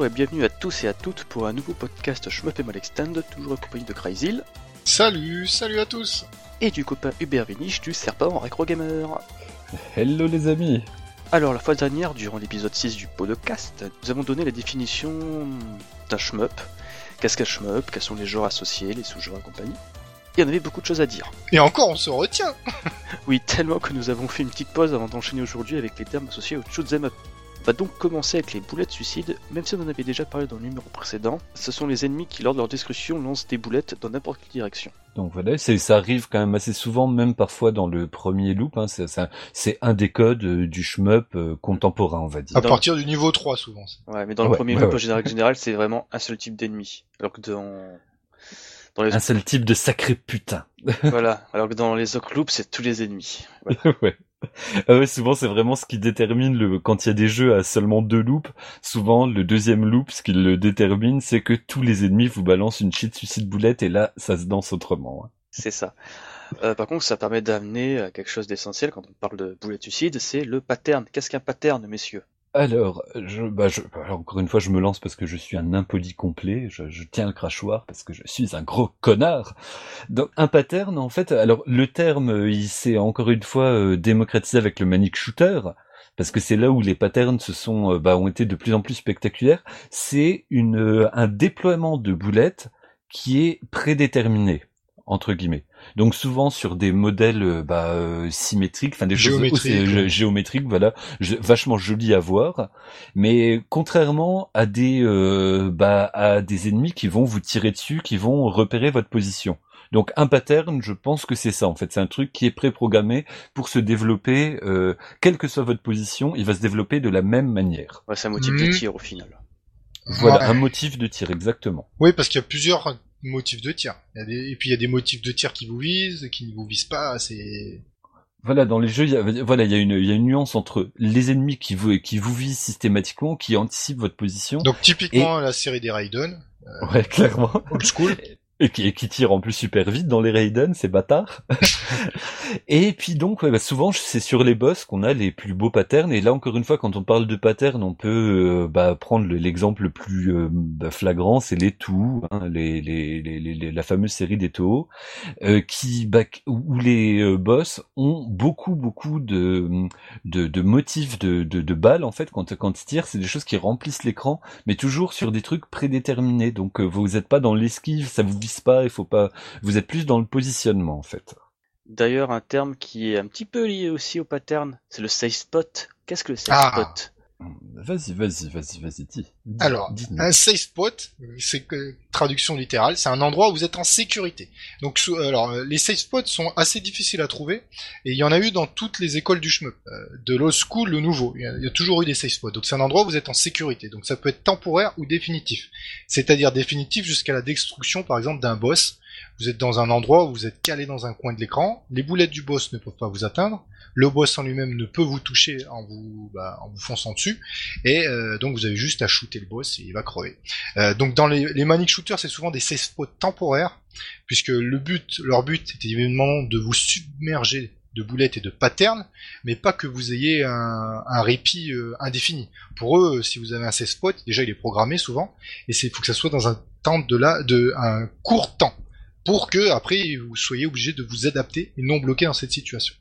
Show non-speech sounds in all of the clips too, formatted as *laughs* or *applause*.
Bonjour et bienvenue à tous et à toutes pour un nouveau podcast Shmup et Extend, toujours accompagné de Cryzil Salut, salut à tous et du copain Hubert Vinich du Serpent Retro Gamer. Hello les amis Alors la fois dernière, durant l'épisode 6 du podcast, nous avons donné la définition d'un shmup. Qu'est-ce qu'un shmup? Quels sont les genres associés, les sous-genres et compagnie? Et on avait beaucoup de choses à dire. Et encore, on se retient *laughs* Oui, tellement que nous avons fait une petite pause avant d'enchaîner aujourd'hui avec les termes associés au shoot'em up. On va donc commencer avec les boulettes suicides, même si on en avait déjà parlé dans le numéro précédent. Ce sont les ennemis qui, lors de leur destruction, lancent des boulettes dans n'importe quelle direction. Donc voilà, ça arrive quand même assez souvent, même parfois dans le premier loop. Hein, c'est un des codes euh, du shmup euh, contemporain, on va dire. À partir du niveau 3, souvent. Ouais, mais dans le premier loop, en général, c'est vraiment un seul type d'ennemi. Alors que dans... dans les... Un seul type de sacré putain. *laughs* voilà, alors que dans les autres loops, c'est tous les ennemis. *laughs* ouais. Ah ouais, souvent c'est vraiment ce qui détermine le quand il y a des jeux à seulement deux loops. Souvent le deuxième loop, ce qui le détermine, c'est que tous les ennemis vous balancent une cheat suicide boulette et là ça se danse autrement. Hein. C'est ça. Euh, par contre, ça permet d'amener à quelque chose d'essentiel quand on parle de boulette suicide, c'est le pattern. Qu'est-ce qu'un pattern, messieurs? Alors, je, bah je, encore une fois, je me lance parce que je suis un impoli complet. Je, tiens le crachoir parce que je suis un gros connard. Donc, un pattern, en fait, alors le terme, il s'est encore une fois euh, démocratisé avec le manic shooter parce que c'est là où les patterns se sont, euh, bah, ont été de plus en plus spectaculaires. C'est euh, un déploiement de boulettes qui est prédéterminé entre guillemets. Donc souvent sur des modèles euh, bah, euh, symétriques, enfin des géométriques, choses géométriques, voilà, vachement joli à voir. Mais contrairement à des euh, bah, à des ennemis qui vont vous tirer dessus, qui vont repérer votre position. Donc un pattern, je pense que c'est ça en fait. C'est un truc qui est préprogrammé pour se développer, quelle que soit votre position, il va se développer de la même manière. Ouais, c'est un motif de mhm. tir au final. Voilà, un motif de tir exactement. Oui, parce qu'il y a plusieurs motifs de tir. Et puis il y a des motifs de tir qui vous visent, qui ne vous visent pas. C'est voilà, dans les jeux, il y a, voilà, il y a une, il y a une nuance entre les ennemis qui vous, qui vous visent systématiquement, qui anticipent votre position. Donc typiquement la série des Raiden. Euh, ouais, *laughs* clairement. Old school. *laughs* Et qui, qui tire en plus super vite dans les Raiden, c'est bâtard. *laughs* et puis donc, ouais, bah souvent, c'est sur les boss qu'on a les plus beaux patterns. Et là, encore une fois, quand on parle de patterns, on peut euh, bah, prendre l'exemple le plus euh, bah, flagrant, c'est les Too, hein, les, les, les, la fameuse série des Toho, euh, qui, bah, où les boss ont beaucoup, beaucoup de, de, de motifs de, de, de, balles, en fait, quand, quand ils tirent. C'est des choses qui remplissent l'écran, mais toujours sur des trucs prédéterminés. Donc, vous n'êtes pas dans l'esquive, ça vous pas, il faut pas. Vous êtes plus dans le positionnement en fait. D'ailleurs, un terme qui est un petit peu lié aussi au pattern, c'est le safe spot. Qu'est-ce que le safe ah. spot? Vas-y, vas-y, vas-y, vas-y, dis. Alors, un safe spot, c'est que traduction littérale, c'est un endroit où vous êtes en sécurité. Donc, alors, les safe spots sont assez difficiles à trouver, et il y en a eu dans toutes les écoles du shmup, euh, de l'old school, le nouveau. Il y, a, toujours eu des safe spots. Donc, c'est un endroit où vous êtes en sécurité. Donc, ça peut être temporaire ou définitif. C'est-à-dire définitif jusqu'à la destruction, par exemple, d'un boss. Vous êtes dans un endroit où vous êtes calé dans un coin de l'écran, les boulettes du boss ne peuvent pas vous atteindre, le boss en lui-même ne peut vous toucher en vous, bah, en vous fonçant dessus, et euh, donc vous avez juste à shooter le boss et il va crever. Euh, donc dans les, les manic shooters, c'est souvent des safe spots temporaires, puisque le but, leur but était évidemment de vous submerger de boulettes et de patterns, mais pas que vous ayez un, un répit euh, indéfini. Pour eux, si vous avez un safe spot, déjà il est programmé souvent, et il faut que ça soit dans un temps de là, de un court temps, pour que après vous soyez obligé de vous adapter et non bloqué dans cette situation.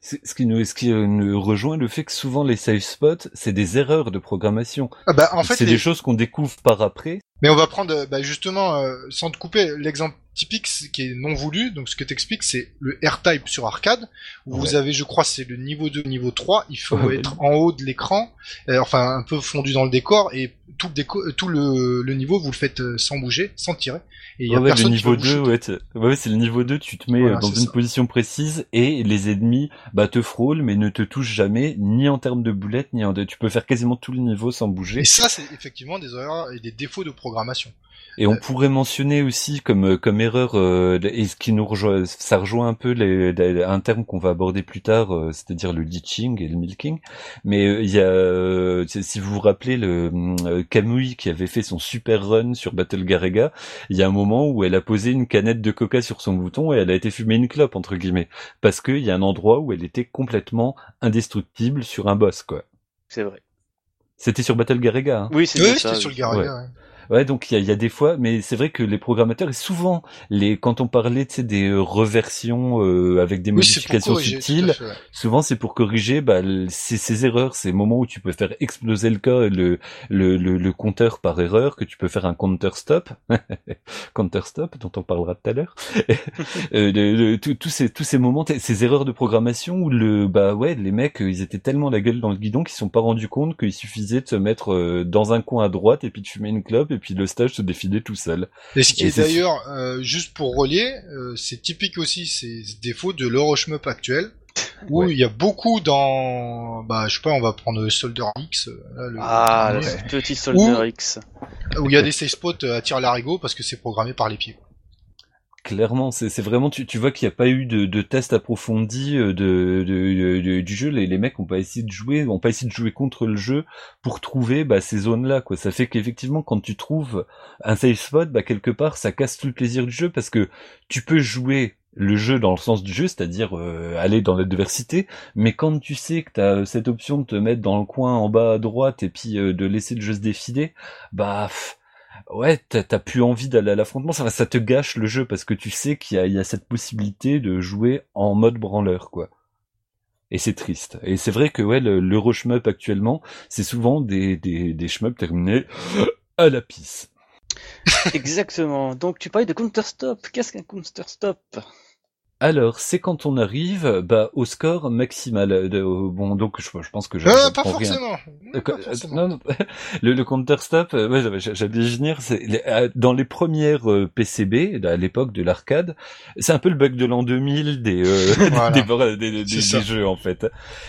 Ce qui nous, ce qui euh, nous rejoint le fait que souvent les safe spots, c'est des erreurs de programmation. Ah bah, en fait, c'est des choses qu'on découvre par après. Mais on va prendre, bah justement, euh, sans te couper, l'exemple typique qui est non voulu. Donc ce que t'expliques, c'est le R-Type sur arcade, où vous avez, je crois, c'est le niveau 2, niveau 3. Il faut *laughs* être en haut de l'écran, euh, enfin un peu fondu dans le décor, et tout le, déco tout le, le niveau, vous le faites sans bouger, sans tirer. Et y a ouais, le niveau 2, ouais, ouais c'est le niveau 2, tu te mets euh, dans une position précise et les ennemis bah, te frôlent mais ne te touchent jamais, ni en termes de boulettes, ni en... Tu peux faire quasiment tout le niveau sans bouger. Et ça, c'est effectivement des erreurs et des défauts de programmation. Et on pourrait mentionner aussi comme euh, comme erreur euh, et ce qui nous rejoint, ça rejoint un peu les, un terme qu'on va aborder plus tard, euh, c'est-à-dire le leaching et le milking. Mais il y a, si vous vous rappelez le Kamui qui avait fait son super run sur Battle Garega, il y a un moment où elle a posé une canette de Coca sur son bouton et elle a été fumée une clope entre guillemets parce qu'il y a un endroit où elle était complètement indestructible sur un boss quoi. C'est vrai. C'était sur Battle Garega. Hein. Oui, Oui, c'était ça. sur le oui. Garega. ouais. Ouais, donc il y a, y a des fois, mais c'est vrai que les programmateurs et souvent les quand on parlait tu sais, des euh, reversions euh, avec des Oui, modifications corriger. subtiles, fait, ouais. souvent c'est pour corriger bah, ces, ces erreurs, ces moments où tu peux faire exploser le cas le, le, le, le compteur par erreur, que tu peux faire un counter stop, *laughs* counter stop dont on parlera tout à l'heure. *laughs* Euh, tous ces tous ces moments, ces erreurs de programmation où le bah ouais les mecs euh, ils étaient tellement la gueule dans le guidon qu'ils sont pas rendus compte qu'il suffisait de se mettre euh, dans un coin à droite et puis de fumer une clope et puis le stage se défilait tout seul. Et ce qui Et est c'est- d'ailleurs, euh, juste pour relier, euh, c'est typique aussi ces défauts de l'Euroshmup actuel, où Ouais. il y a beaucoup dans, bah je sais pas, on va prendre Soldier X, euh, là, le Ah, le petit Soldier X. où il y a des safe spots à tir larigot parce que c'est programmé par les pieds. Clairement, c'est vraiment tu, tu vois qu'il n'y a pas eu de, de test approfondi euh, de, de, de- du jeu. Les, les mecs ont pas essayé de jouer, ont pas essayé de jouer contre le jeu pour trouver bah, ces zones-là. Quoi, ça fait qu'effectivement quand tu trouves un safe spot, bah quelque part ça casse tout le plaisir du jeu parce que tu peux jouer le jeu dans le sens du jeu, c'est-à-dire euh, aller dans l'adversité, mais quand tu sais que tu as cette option de te mettre dans le coin en bas à droite et puis euh, de laisser le jeu se défiler, bah ouais, t'as plus envie d'aller à l'affrontement, ça, te gâche le jeu parce que tu sais qu'il y a, cette possibilité de jouer en mode branleur, quoi. Et c'est triste. Et c'est vrai que ouais, le, l'euro actuellement, c'est souvent des, des, des shmups terminés à la pisse. Exactement. Donc tu parlais de Counter Stop. Qu'est-ce qu'un Counter Stop Alors, c'est quand on arrive bah, au score maximal. De, bon, donc je, je pense que je, Euh, pas forcément. Euh, Pas euh, forcément. non, non, *laughs* le, le counter stop, euh, ouais, j'avais- j'allais venir. Dans les premières PCB à l'époque de l'arcade, c'est un peu le bug de l'an 2000 des euh, *laughs* *laughs* Voilà. des, des, des- des jeux en fait.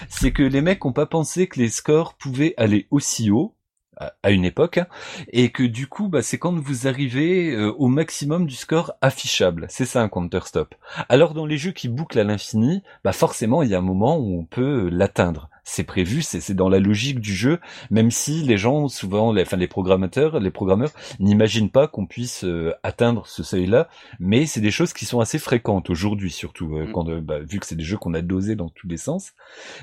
C'est que les mecs ont pas pensé que les scores pouvaient aller aussi haut à une époque hein, et que du coup bah c'est quand vous arrivez euh, au maximum du score affichable. C'est ça un counter stop alors dans les jeux qui bouclent à l'infini bah forcément il y a un moment où on peut euh, l'atteindre c'est prévu c'est c'est dans la logique du jeu même si les gens souvent les, enfin les programmateurs les programmeurs n'imaginent pas qu'on puisse euh, atteindre ce seuil là mais c'est des choses qui sont assez fréquentes aujourd'hui surtout euh, Mm. quand euh, bah, vu que c'est des jeux qu'on a dosés dans tous les sens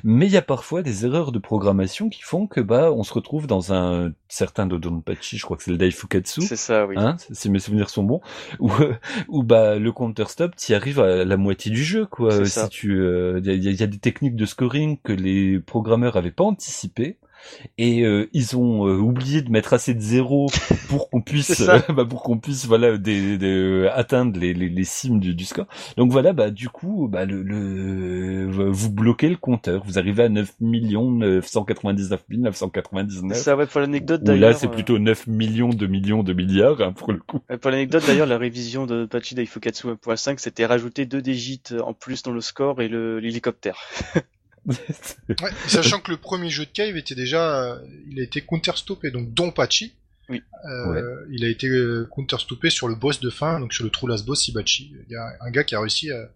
mais il y a parfois des erreurs de programmation qui font que bah on se retrouve dans un certain Dodonpachi, je crois que c'est le Daifukatsu, C'est ça, oui. hein, si mes souvenirs sont bons, *laughs* où, euh, où bah le counter stop, t'y arrives à la moitié du jeu quoi. C'est Si ça. tu, il y, a, y a des techniques de scoring que les programmeurs avaient pas anticipées. Et euh, ils ont euh, oublié de mettre assez de zéros pour qu'on *laughs* puisse, *laughs* bah, pour qu'on puisse, voilà, des, des- euh, atteindre les, les, les cimes du, du score. Donc voilà, bah du coup, bah le, le vous bloquez le compteur, vous arrivez à 9 999 999. Ça, ouais, pour l'anecdote Ou là, d'ailleurs. c'est plutôt 9 millions de millions de milliards hein, pour le coup. Pour l'anecdote d'ailleurs, la révision de Pachi Daifukatsu 1.5, c'était rajouter deux digits en plus dans le score et le- l'hélicoptère. *laughs* Ouais, *laughs* sachant que le premier jeu de Cave était déjà, euh, il a été counter stoppé, donc Don Pachi. Oui. Euh, Il a été euh, counter stoppé sur le boss de fin, donc sur le true last boss Ibachi. Il y a un gars qui a réussi à,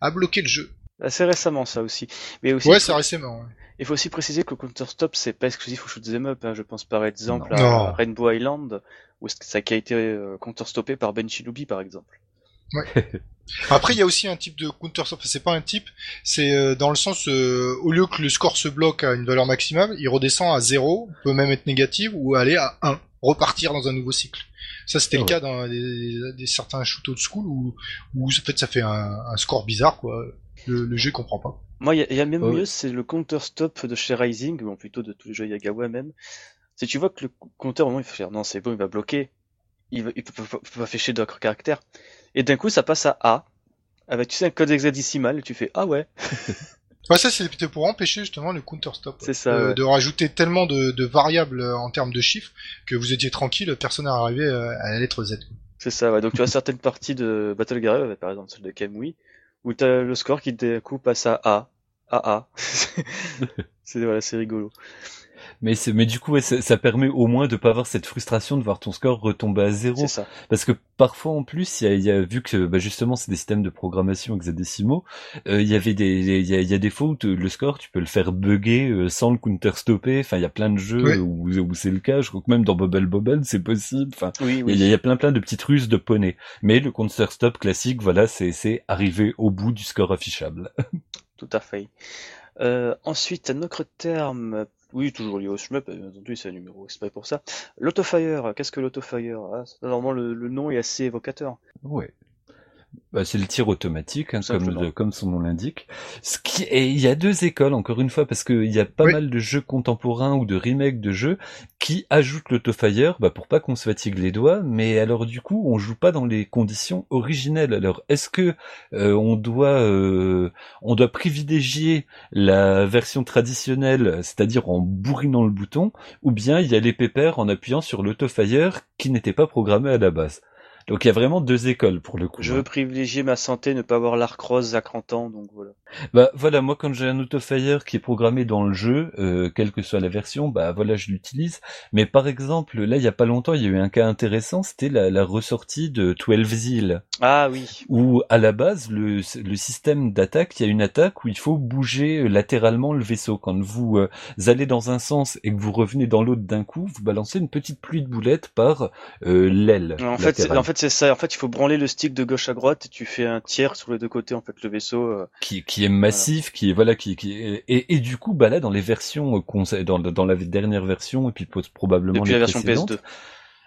à bloquer le jeu. Assez récemment, ça aussi. Mais aussi, Ouais, c'est récemment. ouais. il faut aussi préciser que le Counter Stop, c'est pas exclusif au shoot'em up. Hein. Je pense par exemple Non. à Non. Rainbow Island, où ça qui a été euh, counter stoppé par Ben Shilubi, par exemple. *laughs* Après, il y a aussi un type de counter stop. Enfin, c'est pas un type, c'est euh, dans le sens, euh, au lieu que le score se bloque à une valeur maximale, il redescend à 0, peut même être négatif, ou aller à 1, repartir dans un nouveau cycle. Ça, c'était Ah le ouais. cas dans des, des certains shoot old school où, où en fait, ça fait un, un score bizarre, quoi. Le, le jeu comprend pas. Moi, il y, a- il y a même Oh, mieux, c'est le counter stop de chez Rising, ou plutôt de tous les jeux Yagawa même. Si tu vois que le compteur, au moment, il fait faire, non, c'est bon, il va bloquer. Il, va, il peut, peut- peut pas afficher d'autres caractères. Et d'un coup, ça passe à A. Avec, tu sais, un code hexadécimal, et tu fais, ah ouais. *laughs* Ouais, ça, c'était pour empêcher justement le counter stop. C'est ça, Euh, ouais. De rajouter tellement de, de variables euh, en termes de chiffres que vous étiez tranquille, personne n'est arrivé euh, à la lettre Z. C'est ça, ouais. Donc tu as certaines parties de Battle Garage, par exemple celle de Kamui, où t'as le score qui d'un coup passe à A, à A. *laughs* c'est voilà, c'est rigolo. Mais c'est, mais du coup, ouais, ça, ça permet au moins de pas avoir cette frustration de voir ton score retomber à zéro. C'est ça. Parce que parfois en plus, il y a, il y a vu que bah, justement c'est des systèmes de programmation hexadécimaux, euh, il y avait des, il y a, il y a des fois où te- le score tu peux le faire bugger euh, sans le counter stopper. Enfin, il y a plein de jeux où, où c'est le cas. Je crois que même dans Bubble Bobble c'est possible. Enfin, Oui, il y, a- oui. il y a plein plein de petites ruses de poney. Mais le counter stop classique, voilà, c'est c'est arriver au bout du score affichable. Tout à fait. Euh, ensuite, un autre terme Oui, toujours lié au shmup, bien entendu, c'est un numéro exprès pour ça. L'autofire, qu'est-ce que l'autofire? Ah, Normalement, le, nom est assez évocateur. Ouais. Bah, c'est le tir automatique, hein, comme, comme son nom l'indique. Ce qui, et il y a deux écoles, encore une fois, parce qu'il y a pas mal de jeux contemporains ou de remakes de jeux qui ajoutent l'autofire, bah, pour pas qu'on se fatigue les doigts, mais alors du coup, on joue pas dans les conditions originelles. Alors, est-ce que euh, on doit, euh, on doit privilégier la version traditionnelle, c'est-à-dire en bourrinant le bouton, ou bien il y a les pépères en appuyant sur l'autofire qui n'était pas programmé à la base? Donc il y a vraiment deux écoles pour le coup. Je veux hein. privilégier ma santé, ne pas avoir l'arc rose à 30 ans, donc voilà. Bah voilà, moi quand j'ai un autofire qui est programmé dans le jeu, euh, quelle que soit la version, bah voilà, je l'utilise. Mais par exemple, là il y a pas longtemps, il y a eu un cas intéressant, c'était la, la, ressortie de 12 Zeal. Ah oui. Où à la base, le, le système d'attaque, il y a une attaque où il faut bouger latéralement le vaisseau. Quand vous euh, allez dans un sens et que vous revenez dans l'autre d'un coup, vous balancez une petite pluie de boulettes par euh, l'aile. En fait, fait c'est ça. En fait, il faut branler le stick de gauche à droite et tu fais un tiers sur les deux côtés. En fait, le vaisseau euh, qui, qui est massif, qui est voilà, qui, qui est... et, et du coup, bah là, dans les versions euh, dans, dans la dernière version et puis probablement depuis la version PS2.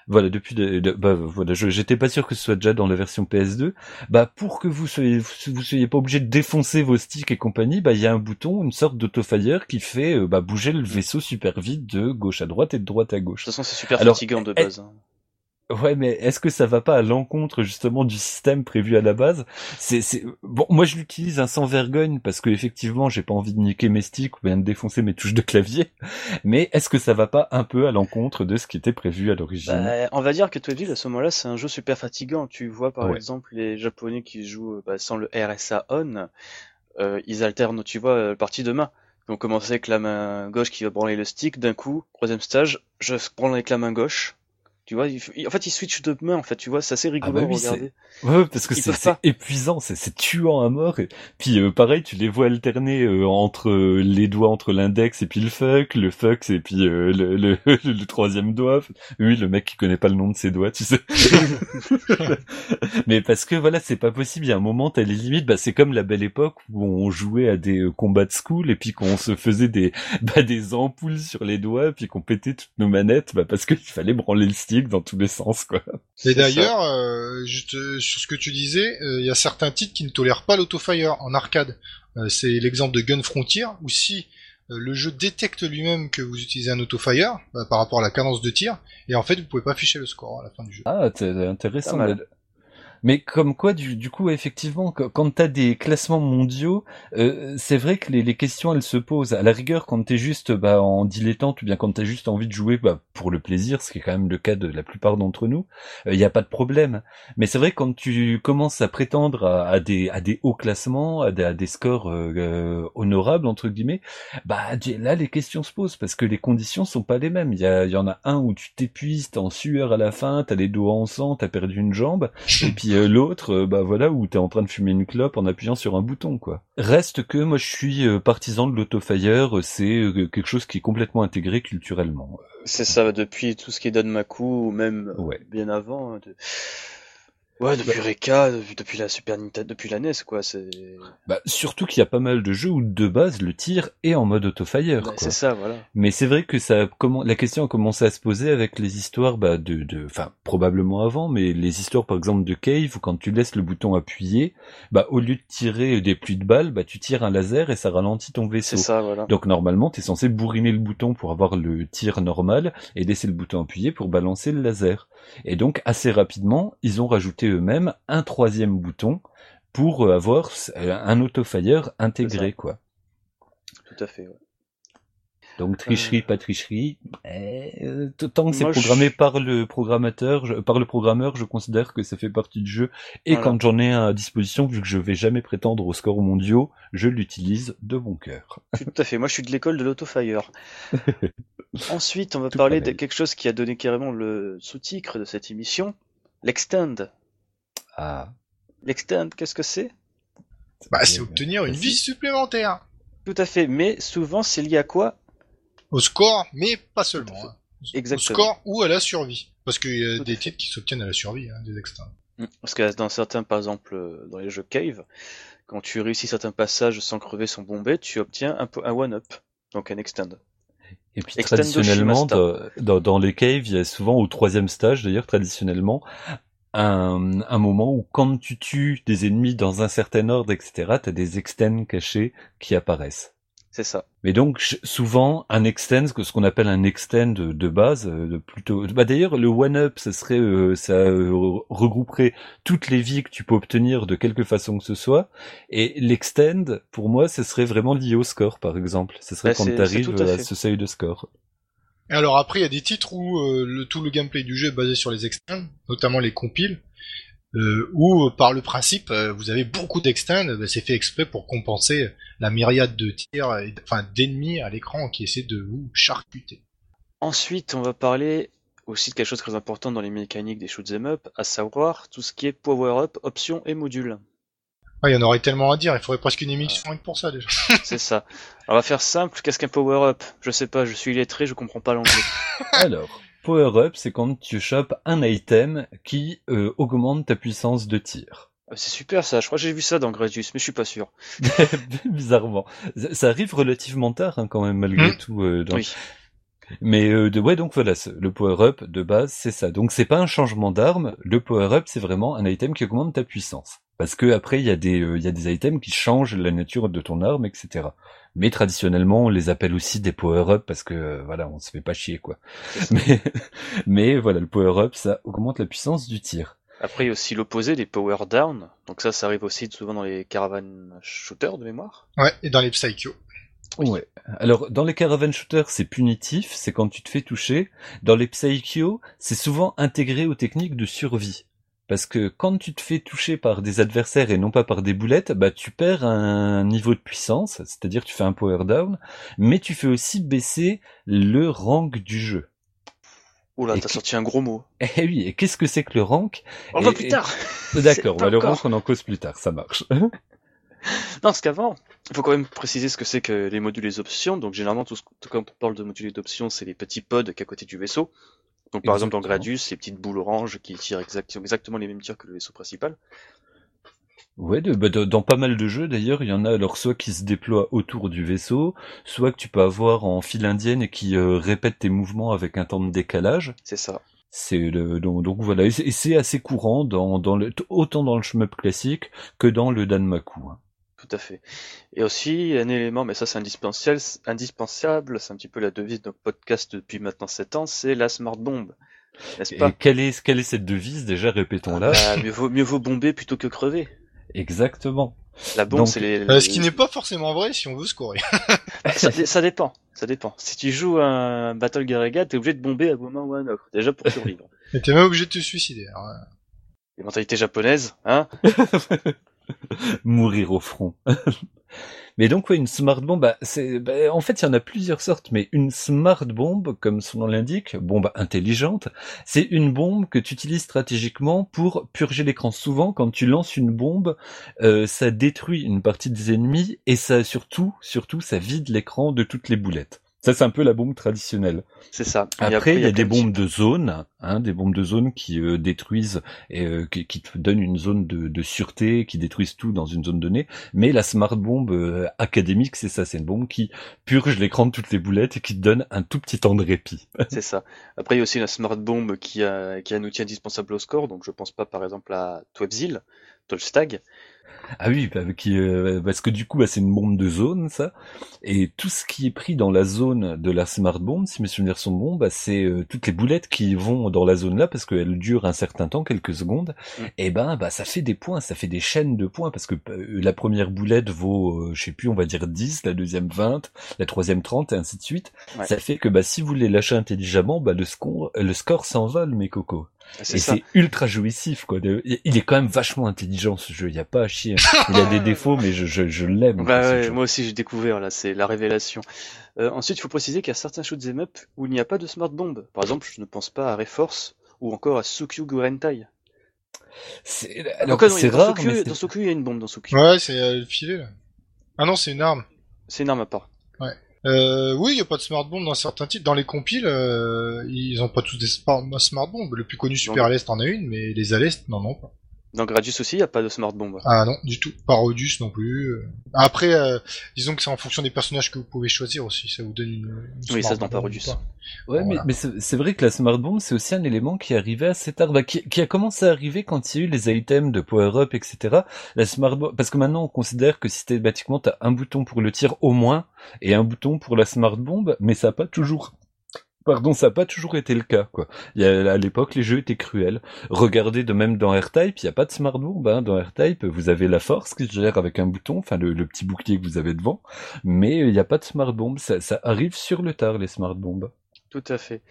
Voilà, depuis de, bah voilà, j'étais pas sûr que ce soit déjà dans la version PS2. Bah pour que vous soyez vous soyez pas obligé de défoncer vos sticks et compagnie, bah il y a un bouton, une sorte d'autofire qui fait euh, bah bouger le vaisseau super vite de gauche à droite et de droite à gauche. De toute façon, c'est super fatigant de base. Hein. Ouais, mais est-ce que ça va pas à l'encontre justement du système prévu à la base? C'est, c'est bon, moi je l'utilise un sans vergogne parce que effectivement j'ai pas envie de niquer mes sticks ou bien de défoncer mes touches de clavier. *laughs* Mais est-ce que ça va pas un peu à l'encontre de ce qui était prévu à l'origine? Bah, On va dire que Twilight à ce moment-là c'est un jeu super fatigant. Tu vois par exemple les Japonais qui jouent bah, sans le RSA on, euh, ils alternent, tu vois, euh, partie de main. Ils vont avec la main gauche qui va branler le stick. D'un coup, troisième stage, je branle avec la main gauche tu vois, en fait, ils switchent de main, en fait, tu vois, c'est assez rigolo ah bah regarder. Ouais, parce que c'est épuisant, c'est tuant à mort. Et puis euh, pareil, tu les vois alterner euh, entre euh, les doigts entre l'index et puis le fuck, le fuck et puis le, *laughs* le, le, troisième doigt. Oui, le mec qui connaît pas le nom de ses doigts, tu sais. *laughs* Mais parce que voilà, c'est pas possible. Il y a un moment, t'as les limites. Bah, c'est comme la belle époque où on jouait à des combats de school et puis qu'on se faisait des *laughs* bah, des ampoules sur les doigts, puis qu'on pétait toutes nos manettes, bah, parce qu'il fallait branler le style dans tous les sens, quoi. Et d'ailleurs, euh, juste euh, sur ce que tu disais, euh, il y a certains titres qui ne tolèrent pas l'autofire en arcade. c'est l'exemple de Gun Frontier, où si le jeu détecte lui-même que vous utilisez un autofire bah, par rapport à la cadence de tir, et en fait vous pouvez pas afficher le score à la fin du jeu. Ah, c'est intéressant. Mais comme quoi, du, du coup, effectivement, quand t'as des classements mondiaux, euh, c'est vrai que les, les, questions, elles se posent. À la rigueur, quand t'es juste bah, en dilettante, ou bien quand t'as juste envie de jouer bah, pour le plaisir, ce qui est quand même le cas de la plupart d'entre nous, il euh, n'y a pas de problème. Mais c'est vrai quand tu commences à prétendre à, des, à des hauts classements, à des, à des scores euh, euh, honorables, entre guillemets, bah là, les questions se posent, parce que les conditions sont pas les mêmes. Il y, y en a un où tu t'épuises, t'es en sueur à la fin, t'as les doigts en sang, t'as perdu une jambe, et puis euh, l'autre, euh, bah voilà, où t'es en train de fumer une clope en appuyant sur un bouton, quoi. Reste que moi je suis euh, partisan de l'autofire, c'est quelque chose qui est complètement intégré culturellement. C'est ça, depuis tout ce qui est Danmaku, ou même bien avant. Hein, Ouais, depuis bah, Reka, depuis, la Super Nintendo, depuis la NES, quoi. C'est. Bah, surtout qu'il y a pas mal de jeux où de base le tir est en mode autofire. Bah, c'est ça, voilà. Mais c'est vrai que ça, comment, la question a commencé à se poser avec les histoires, bah, de, de, enfin, probablement avant, mais les histoires, par exemple, de Cave, où quand tu laisses le bouton appuyé, bah, au lieu de tirer des pluies de balles, bah, tu tires un laser et ça ralentit ton vaisseau. C'est ça, voilà. Donc normalement, t'es censé bourriner le bouton pour avoir le tir normal et laisser le bouton appuyé pour balancer le laser. Et donc assez rapidement, ils ont rajouté eux-mêmes un troisième bouton pour euh, avoir euh, un autofire intégré, quoi. Tout à fait. Ouais. Donc tricherie, euh. pas tricherie. Euh, tant que c'est programmé par le programmateur, par le programmeur, je considère que ça fait partie du jeu. Et quand j'en ai à disposition, vu que je vais jamais prétendre aux scores mondiaux, je l'utilise de bon cœur. *laughs* Tout à fait. Moi, je suis de l'école de l'autofire. *laughs* Ensuite, on va parler de quelque chose qui a donné carrément le sous-titre de cette émission, l'extend. Ah. L'extend, qu'est-ce que c'est? Bah, c'est obtenir une vie supplémentaire. Tout à fait, mais souvent c'est lié à quoi au score, mais pas seulement. Hein. Exactement. Au score ou à la survie. Parce qu'il y a des titres qui s'obtiennent à la survie, hein, des extras. Mm. Parce que dans certains, par exemple, euh, dans les jeux Cave, quand tu réussis certains passages sans crever son bombé, tu obtiens un, un one-up, donc un extend. Et puis Extend traditionnellement, dans, les caves, il y a souvent au troisième stage, d'ailleurs traditionnellement, un, un moment où quand tu tues des ennemis dans un certain ordre, etc., t'as des extends cachés qui apparaissent. C'est ça. Mais donc souvent un extend, ce qu'on appelle un extend de, de base, euh, de plutôt. Bah d'ailleurs le one up, ça serait, euh, ça euh, regrouperait toutes les vies que tu peux obtenir de quelque façon que ce soit. Et l'extend, pour moi, ce serait vraiment lié au score, par exemple. Ce serait Bah, quand tu arrives à ce seuil de score. Et alors après, il y a des titres où euh, le, tout le gameplay du jeu est basé sur les extends, notamment les compiles, euh, où euh, par le principe, euh, vous avez beaucoup d'extends, bah, c'est fait exprès pour compenser la myriade de tirs, et- enfin d'ennemis à l'écran qui essaient de vous charcuter. Ensuite, on va parler aussi de quelque chose de très important dans les mécaniques des shoot'em up, à savoir tout ce qui est power-up, options et modules. Ouais, il y en aurait tellement à dire, il faudrait presque une émission pour ça déjà. *laughs* C'est ça. Alors, on va faire simple. Qu'est-ce qu'un power-up Je sais pas, je suis illettré, je comprends pas l'anglais. *laughs* Alors, power up, c'est quand tu chopes un item qui euh, augmente ta puissance de tir. Euh, C'est super ça, je crois que j'ai vu ça dans Gradius, mais je suis pas sûr. *laughs* Bizarrement, ça arrive relativement tard hein, quand même malgré Hmm. tout. euh, dans- Oui. Mais euh, de, ouais, donc voilà, le power-up de base, c'est ça. Donc c'est pas un changement d'arme. Le power-up, c'est vraiment un item qui augmente ta puissance. Parce que après, il y a des, euh, il y a des items qui changent la nature de ton arme, etc. Mais traditionnellement, on les appelle aussi des power-up parce que euh, voilà, on se fait pas chier quoi. Mais, *laughs* mais voilà, le power-up, ça augmente la puissance du tir. Après, il y a aussi l'opposé, les power down. Donc ça, ça arrive aussi souvent dans les caravane shooters de mémoire. Ouais, et dans les Psycho. Ouais. Alors, dans les caravan shooters, c'est punitif, c'est quand tu te fais toucher. Dans les Psycho, c'est souvent intégré aux techniques de survie. Parce que quand tu te fais toucher par des adversaires et non pas par des boulettes, bah tu perds un niveau de puissance, c'est-à-dire tu fais un power down, mais tu fais aussi baisser le rank du jeu. Oula, t'as sorti un gros mot. *laughs* Eh oui, et qu'est-ce que c'est que le rank? On va Et- plus tard *laughs* D'accord, bah, le rank on en cause plus tard, ça marche. *laughs* Non, parce qu'avant, il faut quand même préciser ce que c'est que les modules et les options. Donc généralement, tout ce, quand on parle de modules et d'options, c'est les petits pods qui à côté du vaisseau. Donc par exemple dans. Gradius, ces petites boules oranges qui tirent exact- exactement les mêmes tirs que le vaisseau principal. Ouais, de, bah, de- dans pas mal de jeux d'ailleurs, il y en a alors soit qui se déploient autour du vaisseau, soit que tu peux avoir en file indienne et qui euh, répète tes mouvements avec un temps de décalage. C'est ça. C'est le, donc, donc voilà, et c'est- et c'est assez courant dans, dans le, autant dans le shmup classique que dans le Danmaku. hein. Tout à fait. Et aussi, un élément, mais ça c'est indispensable, indispensable, c'est un petit peu la devise de notre podcast depuis maintenant 7 ans, c'est la smart bomb. N'est-ce Et pas? quelle est, quelle est cette devise? Déjà, répétons-la. Bah, mieux, vaut, mieux vaut bomber plutôt que crever. Exactement. La bombe, Donc, c'est les... Euh, ce qui n'est pas forcément vrai si on veut scorer. *laughs* ça, dé- ça dépend, ça dépend. Si tu joues un Battle Garega, t'es obligé de bomber à un moment ou à un autre, déjà pour survivre. *laughs* Et t'es même obligé de te suicider. alors, euh. Les mentalités japonaises, hein? *laughs* *laughs* Mourir au front. *laughs* mais donc ouais, une smart bomb, bah, c'est, bah, en fait il y en a plusieurs sortes, mais une smart bombe, comme son nom l'indique, bombe intelligente, c'est une bombe que tu utilises stratégiquement pour purger l'écran. Souvent, quand tu lances une bombe, euh, ça détruit une partie des ennemis et ça surtout, surtout, ça vide l'écran de toutes les boulettes. Ça, c'est un peu la bombe traditionnelle. C'est ça. Après, il y a des bombes de zone, hein, des bombes de zone qui euh, détruisent et euh, qui, qui te donnent une zone de, de sûreté, qui détruisent tout dans une zone donnée. Mais la smart bombe euh, académique, c'est ça, c'est une bombe qui purge l'écran de toutes les boulettes et qui te donne un tout petit temps de répit. *laughs* C'est ça. Après, il y a aussi la Smart Bomb qui a, qui a un outil indispensable au score, donc je pense pas par exemple à Twebzil, Tolstag. Ah oui, bah, qui, euh, parce que du coup, bah, c'est une bombe de zone, ça. Et tout ce qui est pris dans la zone de la smart bomb, si mes souvenirs sont bons, bah, c'est euh, toutes les boulettes qui vont dans la zone là, parce qu'elles durent un certain temps, quelques secondes. Mm. Et ben, bah, ça fait des points, ça fait des chaînes de points, parce que euh, la première boulette vaut, euh, je sais plus, on va dire 10, la deuxième 20, la troisième 30, et ainsi de suite. Ouais. Ça fait que bah, si vous les lâchez intelligemment, bah, le score, le score s'envole, mes cocos. C'est Et c'est ultra jouissif, quoi. Il est quand même vachement intelligent, ce jeu. Il y a pas à chier. Il a des *laughs* défauts, mais je, je, je l'aime. Bah ouais, moi aussi j'ai découvert là, c'est la révélation. Euh, ensuite, il faut préciser qu'il y a certains shoot'em up où il n'y a pas de smart bomb. Par exemple, je ne pense pas à Reforce ou encore à Sukyu Gurentai. C'est, Donc, alors, ah c'est dans rare, Sukyu, mais c'est- dans Sukyu, il y a une bombe dans Sukyu. Ouais, c'est euh, le filet là. Ah non, c'est une arme. C'est une arme à part. Euh, oui, il y a pas de smart bomb dans certains titres. Dans les compiles, euh, ils ont pas tous des smart, bombs. Le plus connu Super Non. à l'Est en a une, mais les à l'Est n'en ont pas. Dans Gradius aussi, il n'y a pas de smart bomb. Ah non, du tout. Pas Rodius non plus. Après, euh, disons que c'est en fonction des personnages que vous pouvez choisir aussi. Ça vous donne une. une Oui, ça, smart c'est dans Parodius. Ouais, mais, Voilà. mais c'est c'est vrai que la Smart Bomb, c'est aussi un élément qui est arrivé assez tard, bah, qui, qui a commencé à arriver quand il y a eu les items de power-up, etc. La Smart Bomb, parce que maintenant on considère que systématiquement t'as un bouton pour le tir au moins, et un bouton pour la Smart Bomb, mais ça n'a pas toujours... Pardon, ça n'a pas toujours été le cas, quoi. À l'époque, les jeux étaient cruels. Regardez de même dans R-Type, il n'y a pas de Smart Bomb, hein. Dans R-Type, vous avez la force qui se gère avec un bouton, enfin le, petit bouclier que vous avez devant, mais il n'y a pas de Smart Bomb. Ça, arrive sur le tard, les Smart Bombs. Tout à fait.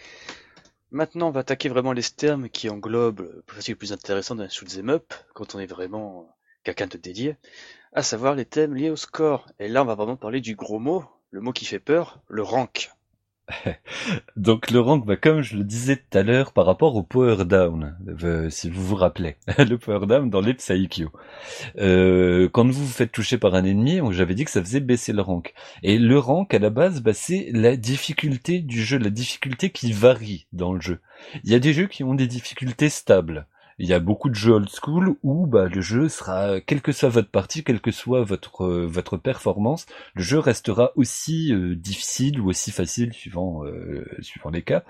Maintenant, on va attaquer vraiment les termes qui englobent et le plus intéressant d'un shoot'em up, quand on est vraiment quelqu'un de dédié, à savoir les thèmes liés au score. Et là, on va vraiment parler du gros mot, le mot qui fait peur, le rank. *laughs* Donc le rank, bah, comme je le disais tout à l'heure, par rapport au power down, euh, si vous vous rappelez, *laughs* le power down dans les Psycho. Euh, quand vous vous faites toucher par un ennemi, j'avais dit que ça faisait baisser le rank. Et le rank, à la base, bah, c'est la difficulté du jeu, la difficulté qui varie dans le jeu. Il y a des jeux qui ont des difficultés stables. Il y a beaucoup de jeux old school où bah, le jeu sera, quelle que soit votre partie, quelle que soit votre euh, votre performance, le jeu restera aussi euh, difficile ou aussi facile suivant euh, suivant les cas,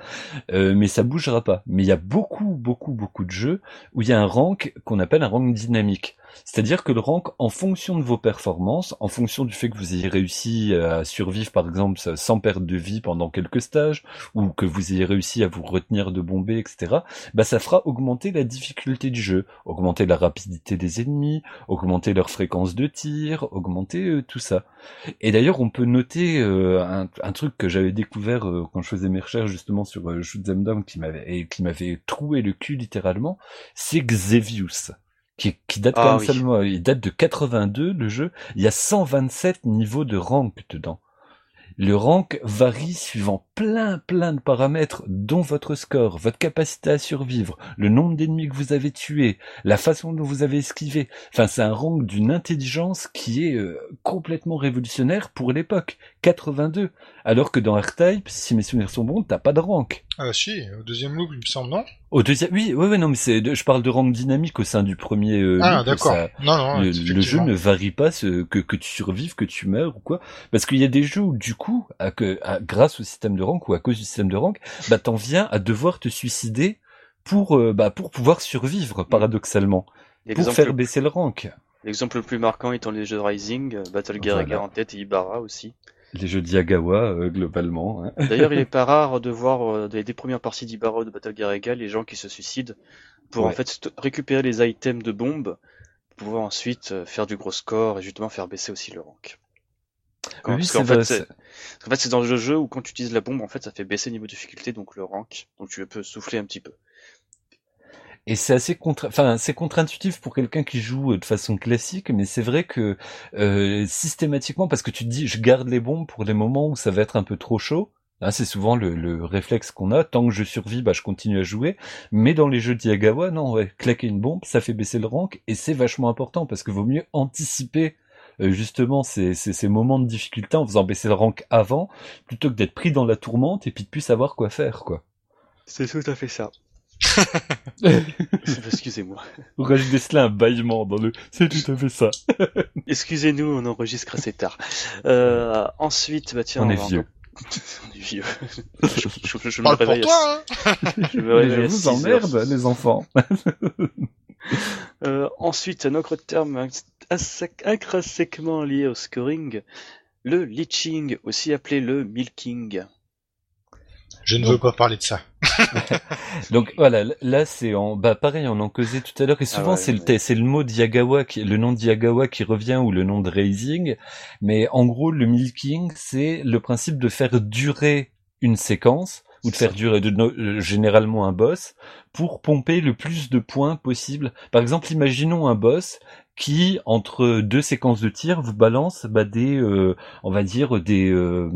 mais ça bougera pas. Mais il y a beaucoup beaucoup beaucoup de jeux où il y a un rank qu'on appelle un rank dynamique. C'est-à-dire que le rank, en fonction de vos performances, en fonction du fait que vous ayez réussi à survivre, par exemple, sans perte de vie pendant quelques stages, ou que vous ayez réussi à vous retenir de bomber, etc., bah, ça fera augmenter la difficulté du jeu, augmenter la rapidité des ennemis, augmenter leur fréquence de tir, augmenter euh, tout ça. Et d'ailleurs, on peut noter euh, un, truc que j'avais découvert euh, quand je faisais mes recherches justement sur euh, Shoot 'em Down qui m'avait qui m'avait troué le cul littéralement, c'est Xevious. Qui, qui date Ah quand même oui. seulement, il date de 82 le jeu. Il y a 127 niveaux de rank dedans. Le rank varie suivant plein plein de paramètres, dont votre score, votre capacité à survivre, le nombre d'ennemis que vous avez tués, la façon dont vous avez esquivé. Enfin, c'est un rank d'une intelligence qui est euh, complètement révolutionnaire pour l'époque. 82. Alors que dans R-Type, si mes souvenirs sont bons, t'as pas de rank. Ah si, au deuxième loop, il me semble, non? Au deuxième, oui, oui, oui, non, mais c'est, je parle de rank dynamique au sein du premier. euh, Ah, loop, d'accord. ça- Non, non, le, jeu ne varie pas ce, que, que tu survives, que tu meurs ou quoi. Parce qu'il y a des jeux où, du coup, à que, à- grâce au système de rank ou à cause du système de rank, bah, t'en viens à devoir te suicider pour, euh, bah, pour pouvoir survivre, paradoxalement. Pour faire baisser le rank. l'exemple le plus marquant étant les jeux de Rising, euh, Battle Gear Voilà. en tête et Ibarra aussi. Les jeux d'Yagawa, euh, globalement. hein. *laughs* D'ailleurs, il est pas rare de voir euh, des, des premières parties d'Ibarra ou de Battle Gear Egal les gens qui se suicident pour en fait récupérer les items de bombes pour pouvoir ensuite euh, faire du gros score et justement faire baisser aussi le rank. Quand- Oui, parce qu'en vrai, fait, c'est c'est- en fait, c'est dans le jeu où quand tu utilises la bombe, en fait, ça fait baisser le niveau de difficulté, donc le rank, donc tu peux souffler un petit peu. Et c'est assez contre, enfin c'est contre-intuitif pour quelqu'un qui joue euh, de façon classique, mais c'est vrai que euh, systématiquement, parce que tu te dis, je garde les bombes pour les moments où ça va être un peu trop chaud. Hein, c'est souvent le, le réflexe qu'on a. Tant que je survis, bah je continue à jouer. Mais dans les jeux d'Yagawa, non, ouais, claquer une bombe, ça fait baisser le rank et c'est vachement important parce que vaut mieux anticiper. euh, justement ces, ces, ces moments de difficulté en faisant baisser le rank avant plutôt que d'être pris dans la tourmente et puis de plus savoir quoi faire quoi. C'est tout à fait ça. *laughs* Excusez-moi. Rage Desla un bâillement dans le. C'est tout à fait ça. *laughs* Excusez-nous, on enregistre assez tard. Euh, ensuite, bah tiens, On est va- vieux. *laughs* on est vieux. je, je- je me Parle pour réveille. à- toi, hein je me réveille je vous 6 heures. emmerde, les enfants. Euh, ensuite, un autre terme intrinsèquement lié au scoring, le leeching, aussi appelé le milking. Je ne Donc- veux pas parler de ça. *laughs* Donc voilà, là c'est en, bah pareil, on en causait tout à l'heure et souvent ouais, c'est le, c'est le mot Diagawa, qui, le nom Diagawa qui revient ou le nom de Raising, mais en gros le milking c'est le principe de faire durer une séquence ou de faire durer de, no- euh, généralement un boss pour pomper le plus de points possible. Par exemple, imaginons un boss qui entre deux séquences de tir vous balance bah, des, euh, on va dire des, euh,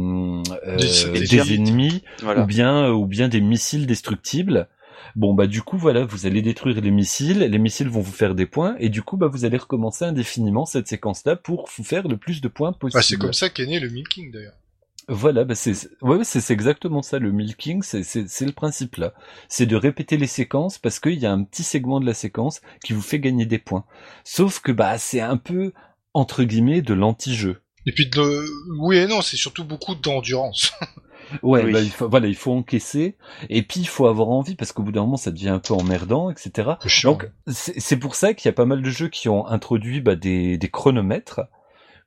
euh, Des- des, ennemis Voilà. ou bien ou bien des missiles destructibles. Bon bah du coup voilà, vous allez détruire les missiles, les missiles vont vous faire des points et du coup bah vous allez recommencer indéfiniment cette séquence-là pour vous faire le plus de points possible. Bah, c'est comme ça qu'est né le milking d'ailleurs. Voilà, bah c'est ouais, c'est exactement ça le milking, c'est c'est le principe là. C'est de répéter les séquences parce qu'il y a un petit segment de la séquence qui vous fait gagner des points. Sauf que bah c'est un peu entre guillemets de l'anti-jeu. Et puis de oui et non, c'est surtout beaucoup d'endurance. *laughs* Ouais, bah, il faut, voilà, il faut encaisser, et puis il faut avoir envie parce qu'au bout d'un moment ça devient un peu emmerdant, etc. Donc c'est pour ça qu'il y a pas mal de jeux qui ont introduit bah, des, des chronomètres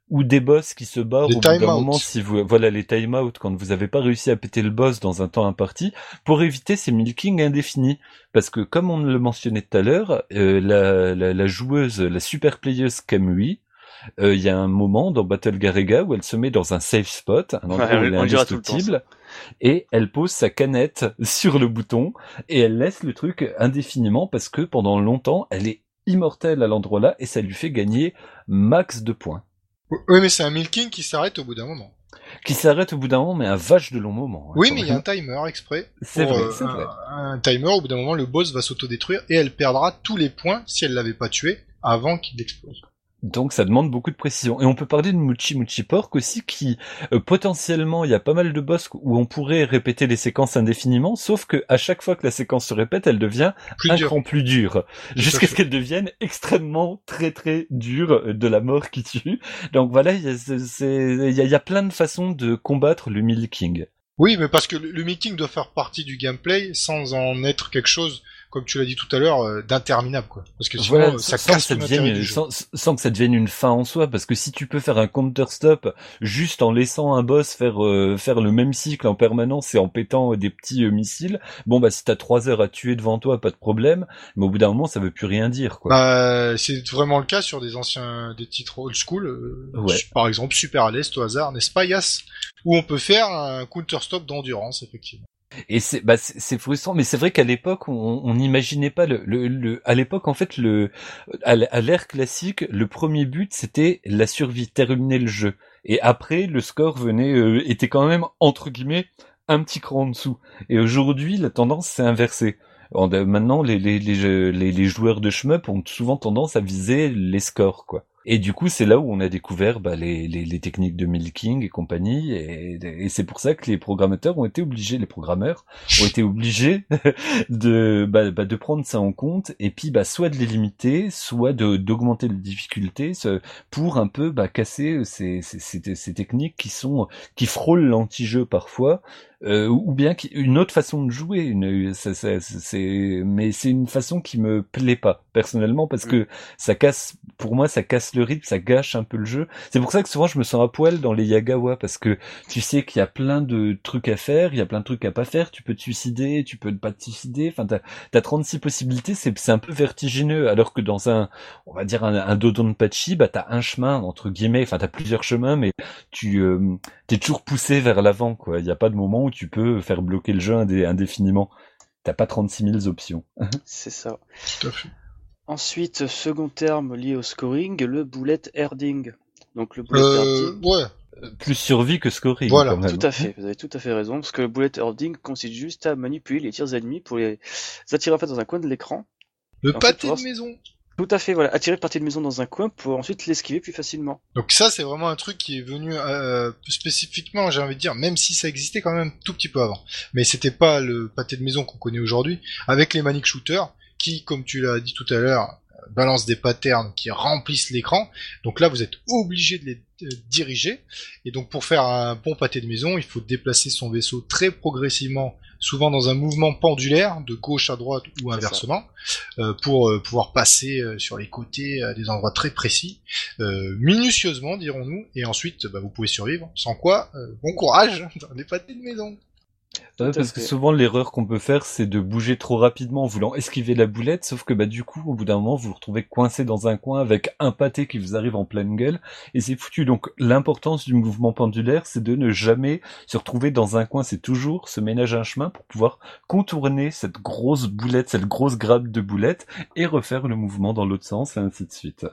ou des boss qui se barrent au bout d'un moment si vous voilà les time out quand vous avez pas réussi à péter le boss dans un temps imparti pour éviter ces milking indéfinis. Parce que comme on le mentionnait tout à l'heure euh, la, la, la, joueuse la super playeuse Kamui euh, il y a un moment dans Battle Garega où elle se met dans un safe spot, un endroit où elle est indestructible, et elle pose sa canette *laughs* sur le bouton et elle laisse le truc indéfiniment parce que pendant longtemps elle est immortelle à l'endroit là et ça lui fait gagner max de points. Oui, mais c'est un milking qui s'arrête au bout d'un moment. Qui s'arrête au bout d'un moment, mais un vache de long moment. Hein, oui, mais il y a un timer exprès. C'est vrai, euh, c'est vrai. Un, timer, au bout d'un moment, le boss va s'autodétruire et elle perdra tous les points si elle l'avait pas tué avant qu'il explose. Donc ça demande beaucoup de précision. Et on peut parler de Muchi Muchi Pork aussi, qui euh, potentiellement, il y a pas mal de boss où on pourrait répéter les séquences indéfiniment, sauf que à chaque fois que la séquence se répète, elle devient un cran plus dur, jusqu'à ce qu'elle devienne extrêmement très très dure euh, de la mort qui tue. Donc voilà, il y a, y a plein de façons de combattre le milking. Oui, mais parce que le milking doit faire partie du gameplay sans en être quelque chose comme tu l'as dit tout à l'heure, euh, d'interminable, quoi. Parce que sinon, ça sans casse que ça devienne, sans, sans, que ça devienne une fin en soi, parce que si tu peux faire un counter-stop juste en laissant un boss faire euh, faire le même cycle en permanence et en pétant des petits euh, missiles, bon bah si t'as trois heures à tuer devant toi, pas de problème, mais au bout d'un moment, ça veut plus rien dire, quoi. Bah, c'est vraiment le cas sur des anciens, des titres old school, ouais. par exemple Super à l'Est au hasard, n'est-ce pas, Yas? Où on peut faire un counter-stop d'endurance, effectivement. Et c'est bah c'est frustrant, mais c'est vrai qu'à l'époque on n'imaginait pas le, le, à l'époque en fait le à l'ère classique le premier but c'était la survie, terminer le jeu, et après le score venait euh, était quand même entre guillemets un petit cran en dessous. Et aujourd'hui la tendance s'est inversée. Maintenant les les, les les joueurs de shmup ont souvent tendance à viser les scores quoi. Et du coup, c'est là où on a découvert bah, les, techniques de milking et compagnie, et, c'est pour ça que les programmateurs ont été obligés, les programmeurs ont été obligés *laughs* de bah, bah, de prendre ça en compte, et puis soit de les limiter, soit d'augmenter les difficultés pour un peu bah, casser ces, ces techniques qui sont qui frôlent l'anti-jeu parfois, euh, ou bien une autre façon de jouer. Une, c'est, mais c'est une façon qui me plaît pas personnellement parce mm. que ça casse, pour moi, ça casse le rythme, ça gâche un peu le jeu. C'est pour ça que souvent je me sens à poil dans les Yagawa parce que tu sais qu'il y a plein de trucs à faire, il y a plein de trucs à pas faire. Tu peux te suicider, tu peux ne pas te suicider. Enfin, t'as as 36 possibilités. C'est c'est un peu vertigineux. Alors que dans un, on va dire un, un Dodonpachi, bah t'as un chemin entre guillemets. Enfin, t'as plusieurs chemins, mais tu euh, t'es toujours poussé vers l'avant. Quoi. Il n'y a pas de moment où tu peux faire bloquer le jeu indéfiniment. T'as pas 36 000 options. *laughs* C'est ça. Ensuite, second terme lié au scoring, le bullet herding. Donc le bullet euh, Ouais. Plus survie que scoring. Voilà, tout à fait. Vous avez tout à fait raison, parce que le bullet herding consiste juste à manipuler les tirs ennemis pour les attirer en fait dans un coin de l'écran. Le pâté de maison. Tout à fait, voilà, attirer le parti de maison dans un coin pour ensuite l'esquiver plus facilement. Donc ça, c'est vraiment un truc qui est venu euh, spécifiquement, j'ai envie de dire, même si ça existait quand même tout petit peu avant. Mais c'était pas le pâté de maison qu'on connaît aujourd'hui, avec les manic shooters, qui, comme tu l'as dit tout à l'heure, balancent des patterns qui remplissent l'écran. Donc là, vous êtes obligé de les euh, diriger. Et donc pour faire un bon pâté de maison, il faut déplacer son vaisseau très progressivement souvent dans un mouvement pendulaire de gauche à droite ou inversement, euh, pour euh, pouvoir passer euh, sur les côtés à des endroits très précis, minutieusement dirons-nous, et ensuite bah, vous pouvez survivre, sans quoi, bon courage *laughs* dans les pâtés de maison parce que souvent l'erreur qu'on peut faire, c'est de bouger trop rapidement en voulant esquiver la boulette, sauf que bah du coup, au bout d'un moment, vous vous retrouvez coincé dans un coin avec un pâté qui vous arrive en pleine gueule, et c'est foutu. Donc l'importance du mouvement pendulaire, c'est de ne jamais se retrouver dans un coin, c'est toujours se ménager un chemin pour pouvoir contourner cette grosse boulette, cette grosse grappe de boulette, et refaire le mouvement dans l'autre sens, et ainsi de suite.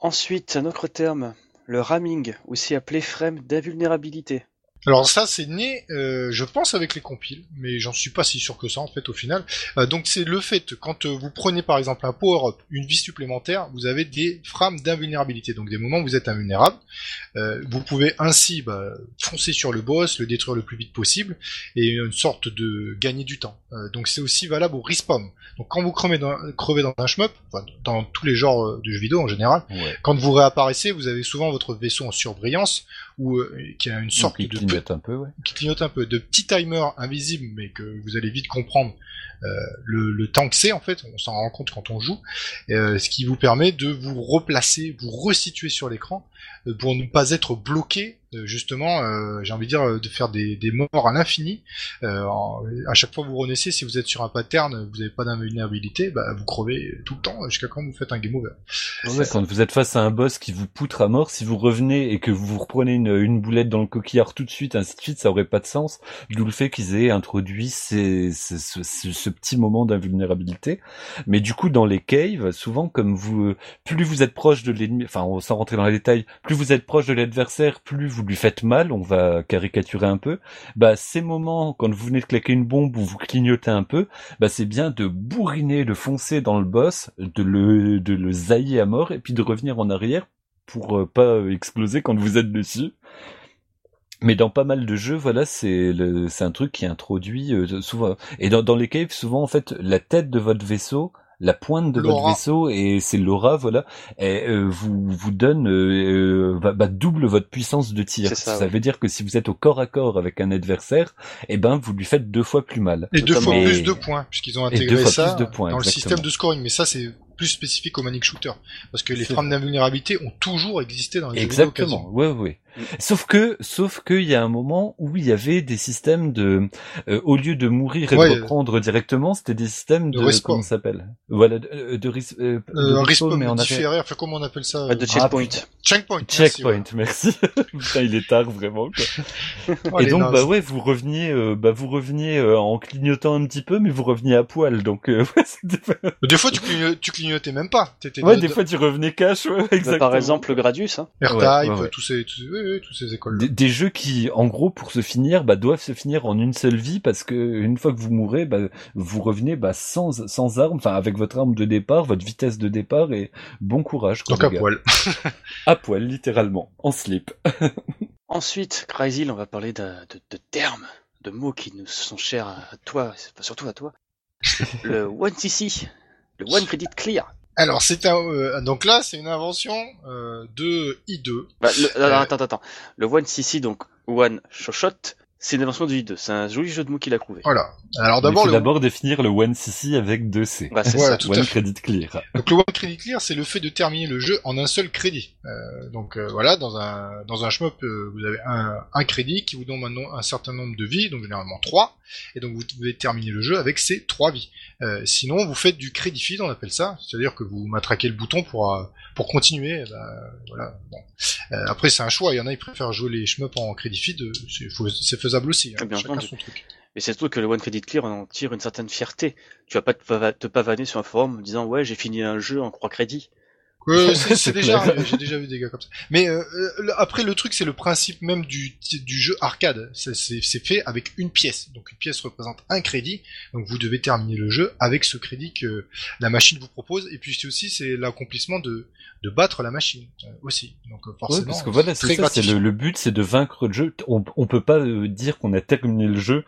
Ensuite, un autre terme, le ramming, aussi appelé frame d'invulnérabilité. Alors ça, c'est né, euh, je pense, avec les compiles, mais j'en suis pas si sûr que ça, en fait, au final. Euh, donc c'est le fait, quand euh, vous prenez par exemple un power-up, une vie supplémentaire, vous avez des frames d'invulnérabilité, donc des moments où vous êtes invulnérable. Euh, vous pouvez ainsi bah, foncer sur le boss, le détruire le plus vite possible, et une sorte de gagner du temps. Euh, donc c'est aussi valable au respawn. Donc quand vous crevez dans, crevez dans un shmup, enfin, dans tous les genres de jeux vidéo en général, Ouais. quand vous réapparaissez, vous avez souvent votre vaisseau en surbrillance, ou euh, qui a une sorte Qui de clignote un peu, ouais. qui clignote un peu, de petits timers invisibles, mais que vous allez vite comprendre euh, le, le temps que c'est en fait, on s'en rend compte quand on joue, euh, ce qui vous permet de vous replacer, vous resituer sur l'écran pour ne pas être bloqué, justement, euh, j'ai envie de dire, euh, de faire des, des morts à l'infini. Euh, à chaque fois que vous renaissez, si vous êtes sur un pattern, vous n'avez pas d'invulnérabilité, bah, vous crevez tout le temps jusqu'à quand vous faites un game over. Ouais, quand vous êtes face à un boss qui vous poutre à mort, si vous revenez et que vous vous reprenez une, une boulette dans le coquillard tout de suite, ainsi de suite, ça aurait pas de sens. D'où le fait qu'ils aient introduit ces, ce, ce- ce petit moment d'invulnérabilité. Mais du coup, dans les caves, souvent, comme vous, plus vous êtes proche de l'ennemi, enfin, sans rentrer dans les détails, plus vous êtes proche de l'adversaire, plus vous lui faites mal. On va caricaturer un peu. Bah, ces moments, quand vous venez de claquer une bombe ou vous clignotez un peu, bah, c'est bien de bourriner, de foncer dans le boss, de le, de le zailler à mort et puis de revenir en arrière pour euh, pas exploser quand vous êtes dessus. Mais dans pas mal de jeux, voilà, c'est c'est un truc qui introduit euh, souvent. Et dans, dans les caves, souvent en fait, la tête de votre vaisseau, la pointe de votre vaisseau et c'est l'aura, voilà, et, euh, vous vous donne euh, euh, bah, bah, double votre puissance de tir. Ça, ouais. veut dire que si vous êtes au corps à corps avec un adversaire, eh ben vous lui faites deux fois plus mal. Et deux fois plus Et- de points, puisqu'ils ont et deux intégré fois ça plus de points, dans le exactement. système de scoring. Mais ça, c'est plus spécifique au Manic Shooter. Parce que les frames d'invulnérabilité ont toujours existé dans les jeux vidéo Exactement, ouais, ouais. Mm. Sauf que, sauf qu'il y a un moment où il y avait des systèmes de, euh, au lieu de mourir et Ouais. de reprendre directement, c'était des systèmes De de, comment ça s'appelle? Voilà, de, euh, de, euh, de Euh, respawn, mais en arrière. différé, enfin comment on appelle ça Ah, de checkpoint. Checkpoint. merci, Checkpoint, merci. *laughs* Putain, il est tard vraiment. Quoi. *laughs* Oh, et donc, nazes. bah ouais, vous reveniez, euh, bah vous reveniez euh, en clignotant un petit peu, mais vous reveniez à poil. Donc, euh, *laughs* ouais, c'était pas- Des fois, tu, cligno- tu clignotais même pas. Ouais, des fois tu revenais cash, ouais, Bah, exactement. par exemple, le Gradius, hein. R-Type, Ouais, ouais, ouais. tous ces, tous, oui, oui, tous ces écoles. Des, des jeux qui, en gros, pour se finir, bah, doivent se finir en une seule vie parce que une fois que vous mourrez, bah, vous revenez bah, sans sans arme, enfin avec votre arme de départ, votre vitesse de départ et bon courage. quoi, Donc à poil. *laughs* À poil, littéralement, en slip. *laughs* Ensuite, Crazy, on va parler de, de, de termes, de mots qui nous sont chers à toi, surtout à toi. *laughs* le One CC, le One Credit Clear. Alors c'est un, euh, donc là c'est une invention euh, de I2. Bah, le- Euh. alors, attends, attends, attends. Le One CC, donc One Shot, c'est une invention du I2. C'est un joli jeu de mots qu'il a trouvé. Voilà. Alors Il d'abord faut le, d'abord définir le One CC avec deux C. Bah, c'est Voilà, ça. tout à One fait. Credit Clear. donc le One Credit Clear c'est le fait de terminer le jeu en un seul crédit. Euh, donc euh, voilà dans un dans un shmup euh, vous avez un, un crédit qui vous donne maintenant un certain nombre de vies donc généralement trois et donc vous devez terminer le jeu avec ces trois vies. Euh, sinon vous faites du crédit feed on appelle ça c'est-à-dire que vous matraquez le bouton pour euh, pour continuer. eh ben, voilà. Bon. Euh, après c'est un choix il y en a ils préfèrent jouer les shmups en crédit feed c'est faut- c'est faisable aussi. Hein, Bien chacun entendu. son truc. Mais c'est surtout que le One Credit Clear, on en tire une certaine fierté. Tu vas pas te, pava- te pavaner sur un forum en disant ouais j'ai fini un jeu en croix crédit. Ouais, *laughs* c'est déjà arrivé, j'ai déjà vu des gars comme ça. Mais euh, euh, après, le truc, c'est le principe même du, du jeu arcade. C'est- fait avec une pièce. Donc une pièce représente un crédit. Donc vous devez terminer le jeu avec ce crédit que la machine vous propose. Et puis c'est aussi c'est l'accomplissement de, de battre la machine euh, aussi. Donc euh, Ouais, forcément, parce que voilà, c'est ça, c'est le, le but, c'est de vaincre le jeu. On, on peut pas euh, dire qu'on a terminé le jeu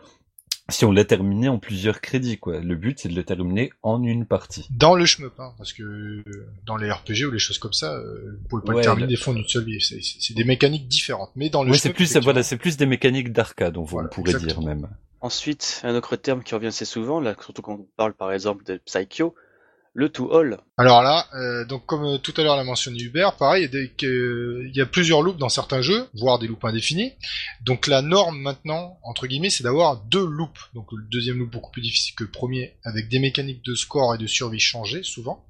si on l'a terminé en plusieurs crédits, quoi. Le but, c'est de le terminer en une partie. Dans le hein, parce que euh, dans les RPG ou les choses comme ça, euh, vous pouvez pas Ouais, le terminer fonds d'une seule vie. C'est- des mécaniques différentes. Mais dans le Ouais, c'est plus, effectivement, voilà, c'est plus des mécaniques d'arcade, on, Voilà, on pourrait exactement. dire même. Ensuite, un autre terme qui revient assez souvent, là, surtout quand on parle par exemple de Psycho, le to all. Alors là, euh, donc comme euh, tout à l'heure l'a mentionné Hubert, pareil, il y, a des- que- il y a plusieurs loops dans certains jeux, voire des loops indéfinis. Donc la norme maintenant, entre guillemets, c'est d'avoir deux loops. Donc le deuxième loop beaucoup plus difficile que le premier, avec des mécaniques de score et de survie changées souvent.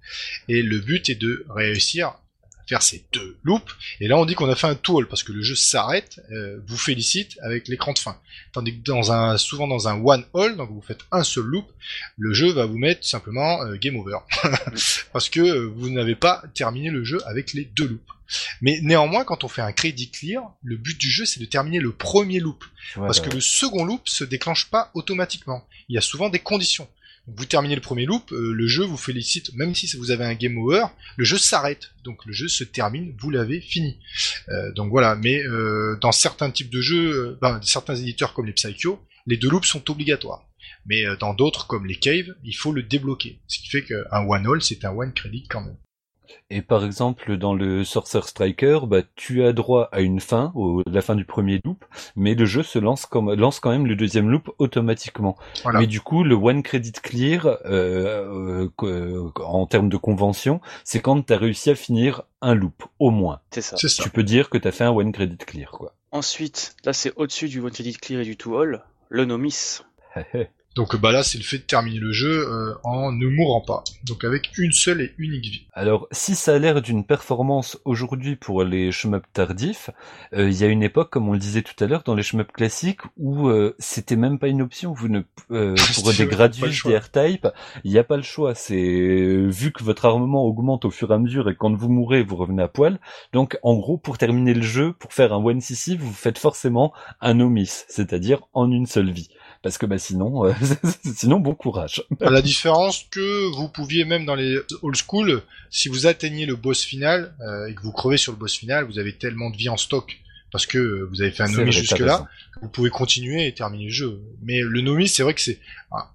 Et le but est de réussir faire ces deux loops. Et là, on dit qu'on a fait un tool parce que le jeu s'arrête, euh, vous félicite avec l'écran de fin. Tandis que dans un, souvent dans un one all, donc vous faites un seul loop, le jeu va vous mettre simplement euh, game over *laughs* parce que euh, vous n'avez pas terminé le jeu avec les deux loops. Mais néanmoins, quand on fait un crédit clear, le but du jeu c'est de terminer le premier loop parce que le second loop se déclenche pas automatiquement. Il y a souvent des conditions vous terminez le premier loop, euh, le jeu vous félicite, même si vous avez un game over, le jeu s'arrête. Donc le jeu se termine, vous l'avez fini. Euh, donc voilà, mais euh, dans certains types de jeux, ben, certains éditeurs comme les Psycho, les deux loops sont obligatoires. Mais dans d'autres comme les Caves, il faut le débloquer. Ce qui fait qu'un one all, c'est un one credit quand même. Et par exemple, dans le Sorcerer Striker, bah, tu as droit à une fin, au, la fin du premier loop, mais le jeu se lance, comme, lance quand même le deuxième loop automatiquement. Mais du coup, le one credit clear, euh, euh, en termes de convention, c'est quand tu as réussi à finir un loop, au moins. C'est ça. Tu peux dire que tu as fait un one credit clear, quoi. Ensuite, là c'est au-dessus du one credit clear et du two all, le nomis. *laughs* Donc bah là c'est le fait de terminer le jeu euh, en ne mourant pas. Donc avec une seule et unique vie. Alors si ça a l'air d'une performance aujourd'hui pour les shmups tardifs, euh, il y a une époque comme on le disait tout à l'heure dans les shmups classiques où euh, c'était même pas une option. Vous ne *laughs* pour des Gradius, des R-Type, il n'y a pas le choix. C'est vu que votre armement augmente au fur et à mesure et quand vous mourrez vous revenez à poil. Donc en gros pour terminer le jeu, pour faire un one CC, vous faites forcément un omis, c'est-à-dire en une seule vie parce que bah sinon, euh, *laughs* sinon bon courage. La différence que vous pouviez même dans les old school, si vous atteignez le boss final euh, et que vous crevez sur le boss final, vous avez tellement de vie en stock parce que vous avez fait un nomi jusque-là, vous pouvez continuer et terminer le jeu. Mais le nomi, c'est vrai que c'est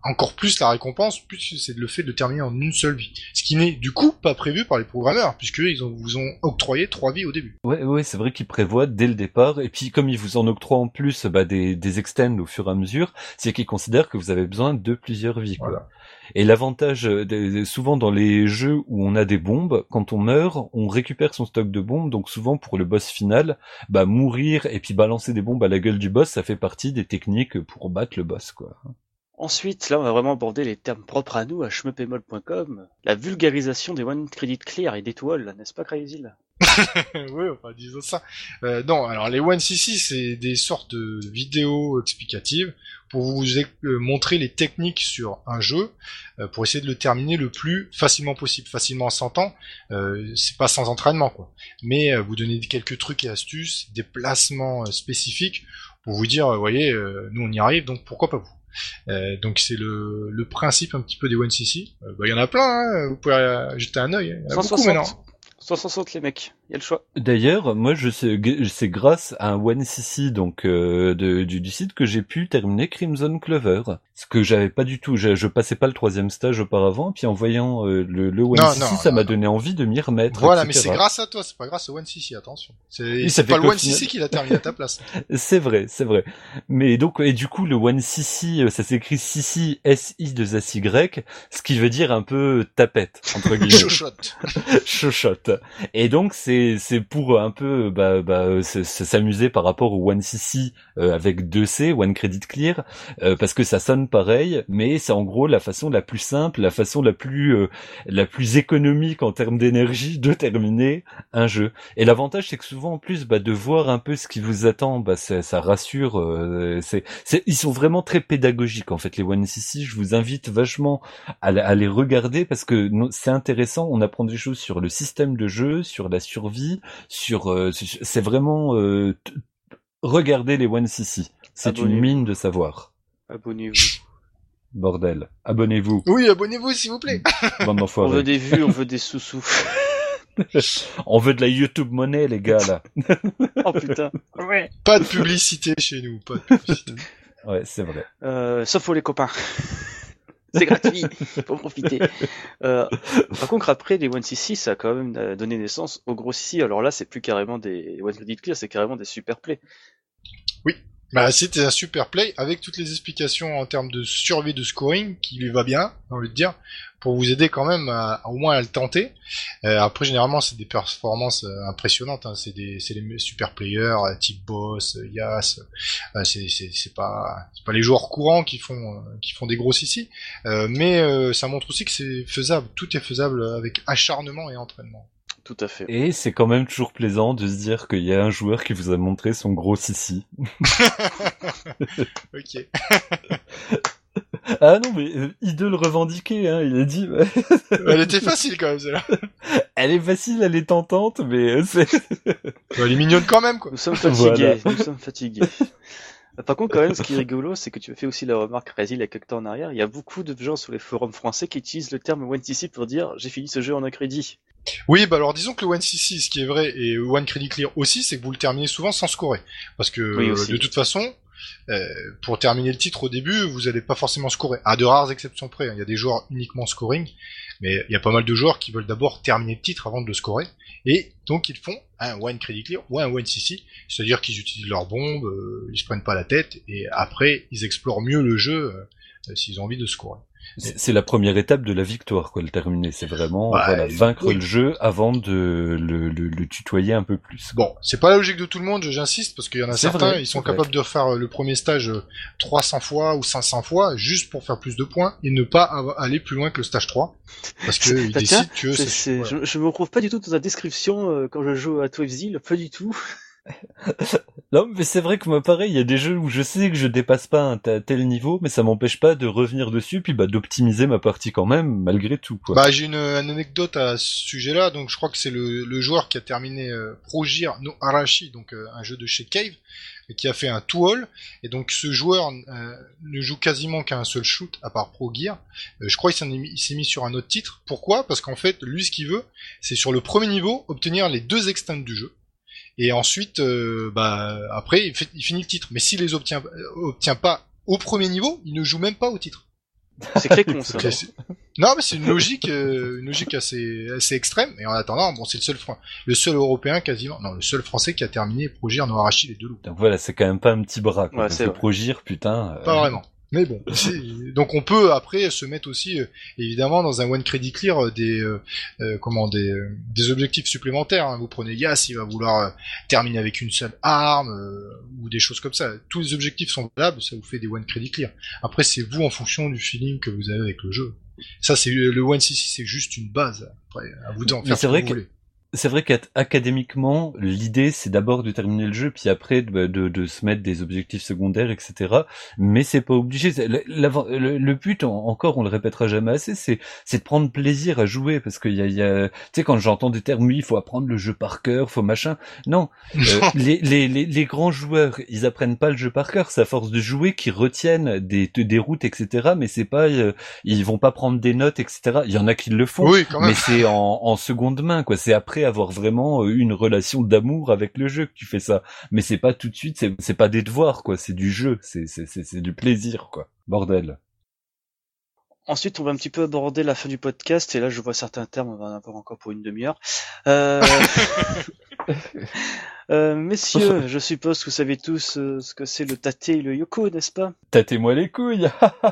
encore plus la récompense, puisque c'est le fait de terminer en une seule vie. Ce qui n'est du coup pas prévu par les programmeurs, puisque ils vous ont octroyé trois vies au début. Ouais, ouais, c'est vrai qu'ils prévoient dès le départ, et puis comme ils vous en octroient en plus bah, des, des extends au fur et à mesure, c'est qu'ils considèrent que vous avez besoin de plusieurs vies. Quoi. Et l'avantage, euh, souvent dans les jeux où on a des bombes, quand on meurt, on récupère son stock de bombes. Donc souvent pour le boss final, bah mourir et puis balancer des bombes à la gueule du boss, ça fait partie des techniques pour battre le boss, quoi. Ensuite, là, on va vraiment aborder les termes propres à nous à shmupemol.com. La vulgarisation des one credit clear et des toiles, n'est-ce pas, Crazy *laughs* oui, enfin, disons ça. Euh, non, alors les one cc c'est des sortes de vidéos explicatives pour vous euh, montrer les techniques sur un jeu, euh, pour essayer de le terminer le plus facilement possible. Facilement en 100 ans, c'est pas sans entraînement, quoi. Mais vous donner quelques trucs et astuces, des placements spécifiques pour vous dire, vous voyez, nous on y arrive, donc pourquoi pas vous? Donc c'est le, principe un petit peu des One CC. Bah, il y en a plein, hein, vous pouvez jeter un œil. Il y en a beaucoup maintenant. 160 les mecs, il y a le choix. D'ailleurs, moi je sais, c'est grâce à un one cc donc euh, de, du, du, site que j'ai pu terminer Crimson Clover, ce que j'avais pas du tout. Je, je, passais pas le troisième stage auparavant, puis en voyant euh, le, le one cc, ça m'a donné envie de m'y remettre. Voilà, mais c'est grâce à toi, c'est pas grâce au one cc, attention. C'est pas le one cc qui l'a terminé à ta place. *laughs* c'est vrai, c'est vrai. Mais donc et du coup le one cc, euh, ça s'écrit cc s i 2 s y, ce qui veut dire un peu tapette entre *laughs* guillemets. Chochotte. *laughs* Chochotte. Et donc c'est c'est pour un peu bah, bah s'amuser par rapport au One CC euh, avec 2 C, One Credit Clear, euh, parce que ça sonne pareil, mais c'est en gros la façon la plus simple, la façon la plus euh, la plus économique en termes d'énergie de terminer un jeu. Et l'avantage c'est que souvent en plus bah, de voir un peu ce qui vous attend, bah ça, ça rassure. c'est ils sont vraiment très pédagogiques en fait les One CC. Je vous invite vachement à, à les regarder parce que c'est intéressant. On apprend des choses sur le système de jeu, sur la survie, sur euh, c'est vraiment euh, regarder les One CC. C'est une mine de savoir. Abonnez-vous. Bordel, abonnez-vous. Oui, abonnez-vous s'il vous plaît. *laughs* On veut des vues, on veut des sous-sous. *laughs* on veut de la YouTube monnaie, les gars, là. *laughs* oh putain. Ouais. Pas de publicité chez nous, pas de publicité. ouais, c'est vrai. Euh, sauf pour les copains c'est gratuit, faut profiter. Euh, par contre, après, les One CC, ça a quand même euh, donné naissance aux gros CC. Alors là, c'est plus carrément des One Credit Clear, c'est carrément des super plays. Oui, bah, c'était un super play avec toutes les explications en termes de survie de scoring qui lui va bien, on envie de dire, pour vous aider quand même à, au moins à le tenter. Euh, après, généralement, c'est des performances euh, impressionnantes. Hein. C'est des, c'est les super players, euh, type boss, Yas. c'est, c'est, c'est pas, c'est pas les joueurs courants qui font, qui font des gros ici. mais ça montre aussi que c'est faisable. Tout est faisable avec acharnement et entraînement. Tout à fait. Et c'est quand même toujours plaisant de se dire qu'il y a un joueur qui vous a montré son gros sissi. *laughs* ok. *laughs* Ah non, mais euh, Idle revendiqué, hein, il a dit. Elle était facile quand même, celle-là. *laughs* Elle est facile, elle est tentante, mais euh, c'est. elle est mignonne quand même, quoi. Nous sommes fatigués, nous sommes fatigués. Par contre, quand même, ce qui est rigolo, c'est que tu as fait aussi la remarque, Résil, il y a quelques temps en arrière, il y a beaucoup de gens sur les forums français qui utilisent le terme OneCC pour dire j'ai fini ce jeu en un crédit. Oui, bah alors disons que le OneCC, ce qui est vrai, et One Credit Clear aussi, c'est que vous le terminez souvent sans scorer. Parce que de toute façon, euh, pour terminer le titre au début, vous n'allez pas forcément scorer. À de rares exceptions près, hein. il y a des joueurs uniquement scoring, mais il y a pas mal de joueurs qui veulent d'abord terminer le titre avant de le scorer. Et donc ils font un One Credit Clear ou un One CC, c'est-à-dire qu'ils utilisent leurs bombes, euh, ils se prennent pas la tête, et après ils explorent mieux le jeu euh, s'ils ont envie de scorer. C'est la première étape de la victoire, quoi, le terminer. C'est vraiment bah, vaincre le jeu avant de le, le, le, tutoyer un peu plus. Bon, c'est pas la logique de tout le monde, j'insiste, parce qu'il y en a certains, ils sont capables de faire le premier stage 300 fois ou 500 fois, juste pour faire plus de points, et ne pas aller plus loin que le stage 3. Parce qu'ils *laughs* décident que... je, je me retrouve pas du tout dans la description euh, quand je joue à 12 Zeal, pas du tout. Non, mais c'est vrai que moi, pareil, il y a des jeux où je sais que je dépasse pas un tel niveau, mais ça m'empêche pas de revenir dessus, puis bah d'optimiser ma partie quand même, malgré tout. Quoi. Bah, j'ai une, anecdote à ce sujet-là. Donc, je crois que c'est le, joueur qui a terminé euh, Projir no Arashi, donc euh, un jeu de chez Cave, qui a fait un two-all. Et donc, ce joueur euh, ne joue quasiment qu'à un seul shoot, à part Pro Gear. je crois qu'il s'est mis sur un autre titre. Pourquoi? Parce qu'en fait, lui, ce qu'il veut, c'est sur le premier niveau obtenir les deux extents du jeu. Et ensuite, euh, bah, après, il, finit le titre. Mais s'il les obtient, euh, obtient pas au premier niveau, il ne joue même pas au titre. C'est très con *laughs* ça. non, mais c'est une logique, euh, une logique assez, assez extrême. Et en attendant, bon, c'est le seul, le seul européen quasiment, non, le seul français qui a terminé Progir Noarachi les deux loups. Donc voilà, c'est quand même pas un petit bras. Quoi, ouais, Progir, putain. Pas vraiment. Mais bon, donc on peut après se mettre aussi euh, évidemment dans un one credit clear euh, des euh, comment des, des objectifs supplémentaires. Hein. Vous prenez Yas, il va vouloir terminer avec une seule arme ou des choses comme ça. Tous les objectifs sont valables, ça vous fait des one credit clear. Après c'est vous en fonction du feeling que vous avez avec le jeu. Ça c'est le one cc c'est juste une base. Après à vous d'en faire ce que vous voulez c'est vrai qu'académiquement, l'idée c'est d'abord de terminer le jeu, puis après de, de, se mettre des objectifs secondaires, etc. Mais c'est pas obligé. Le, le, but, encore, on le répétera jamais assez, c'est de prendre plaisir à jouer, parce qu'il y a, y a tu sais, quand j'entends des termes, oui, il faut apprendre le jeu par cœur, faut machin. Non, euh, *laughs* les, les, les, les, grands joueurs, ils apprennent pas le jeu par cœur. C'est à force de jouer qu'ils retiennent des, des routes, etc. Mais c'est pas, euh, ils vont pas prendre des notes, etc. Il y en a qui le font, mais c'est en, en seconde main, quoi. C'est après avoir vraiment euh, une relation d'amour avec le jeu que tu fais ça. Mais c'est pas tout de suite, c'est pas des devoirs, quoi. C'est du jeu, c'est c'est du plaisir, quoi. Bordel. Ensuite, on va un petit peu aborder la fin du podcast, et là, je vois certains termes, on va en avoir encore pour une demi-heure. Euh... *laughs* *laughs* Euh, messieurs, *laughs* je suppose que vous savez tous euh, ce que c'est le tate et le yoko, n'est-ce pas? Tâtez-moi les couilles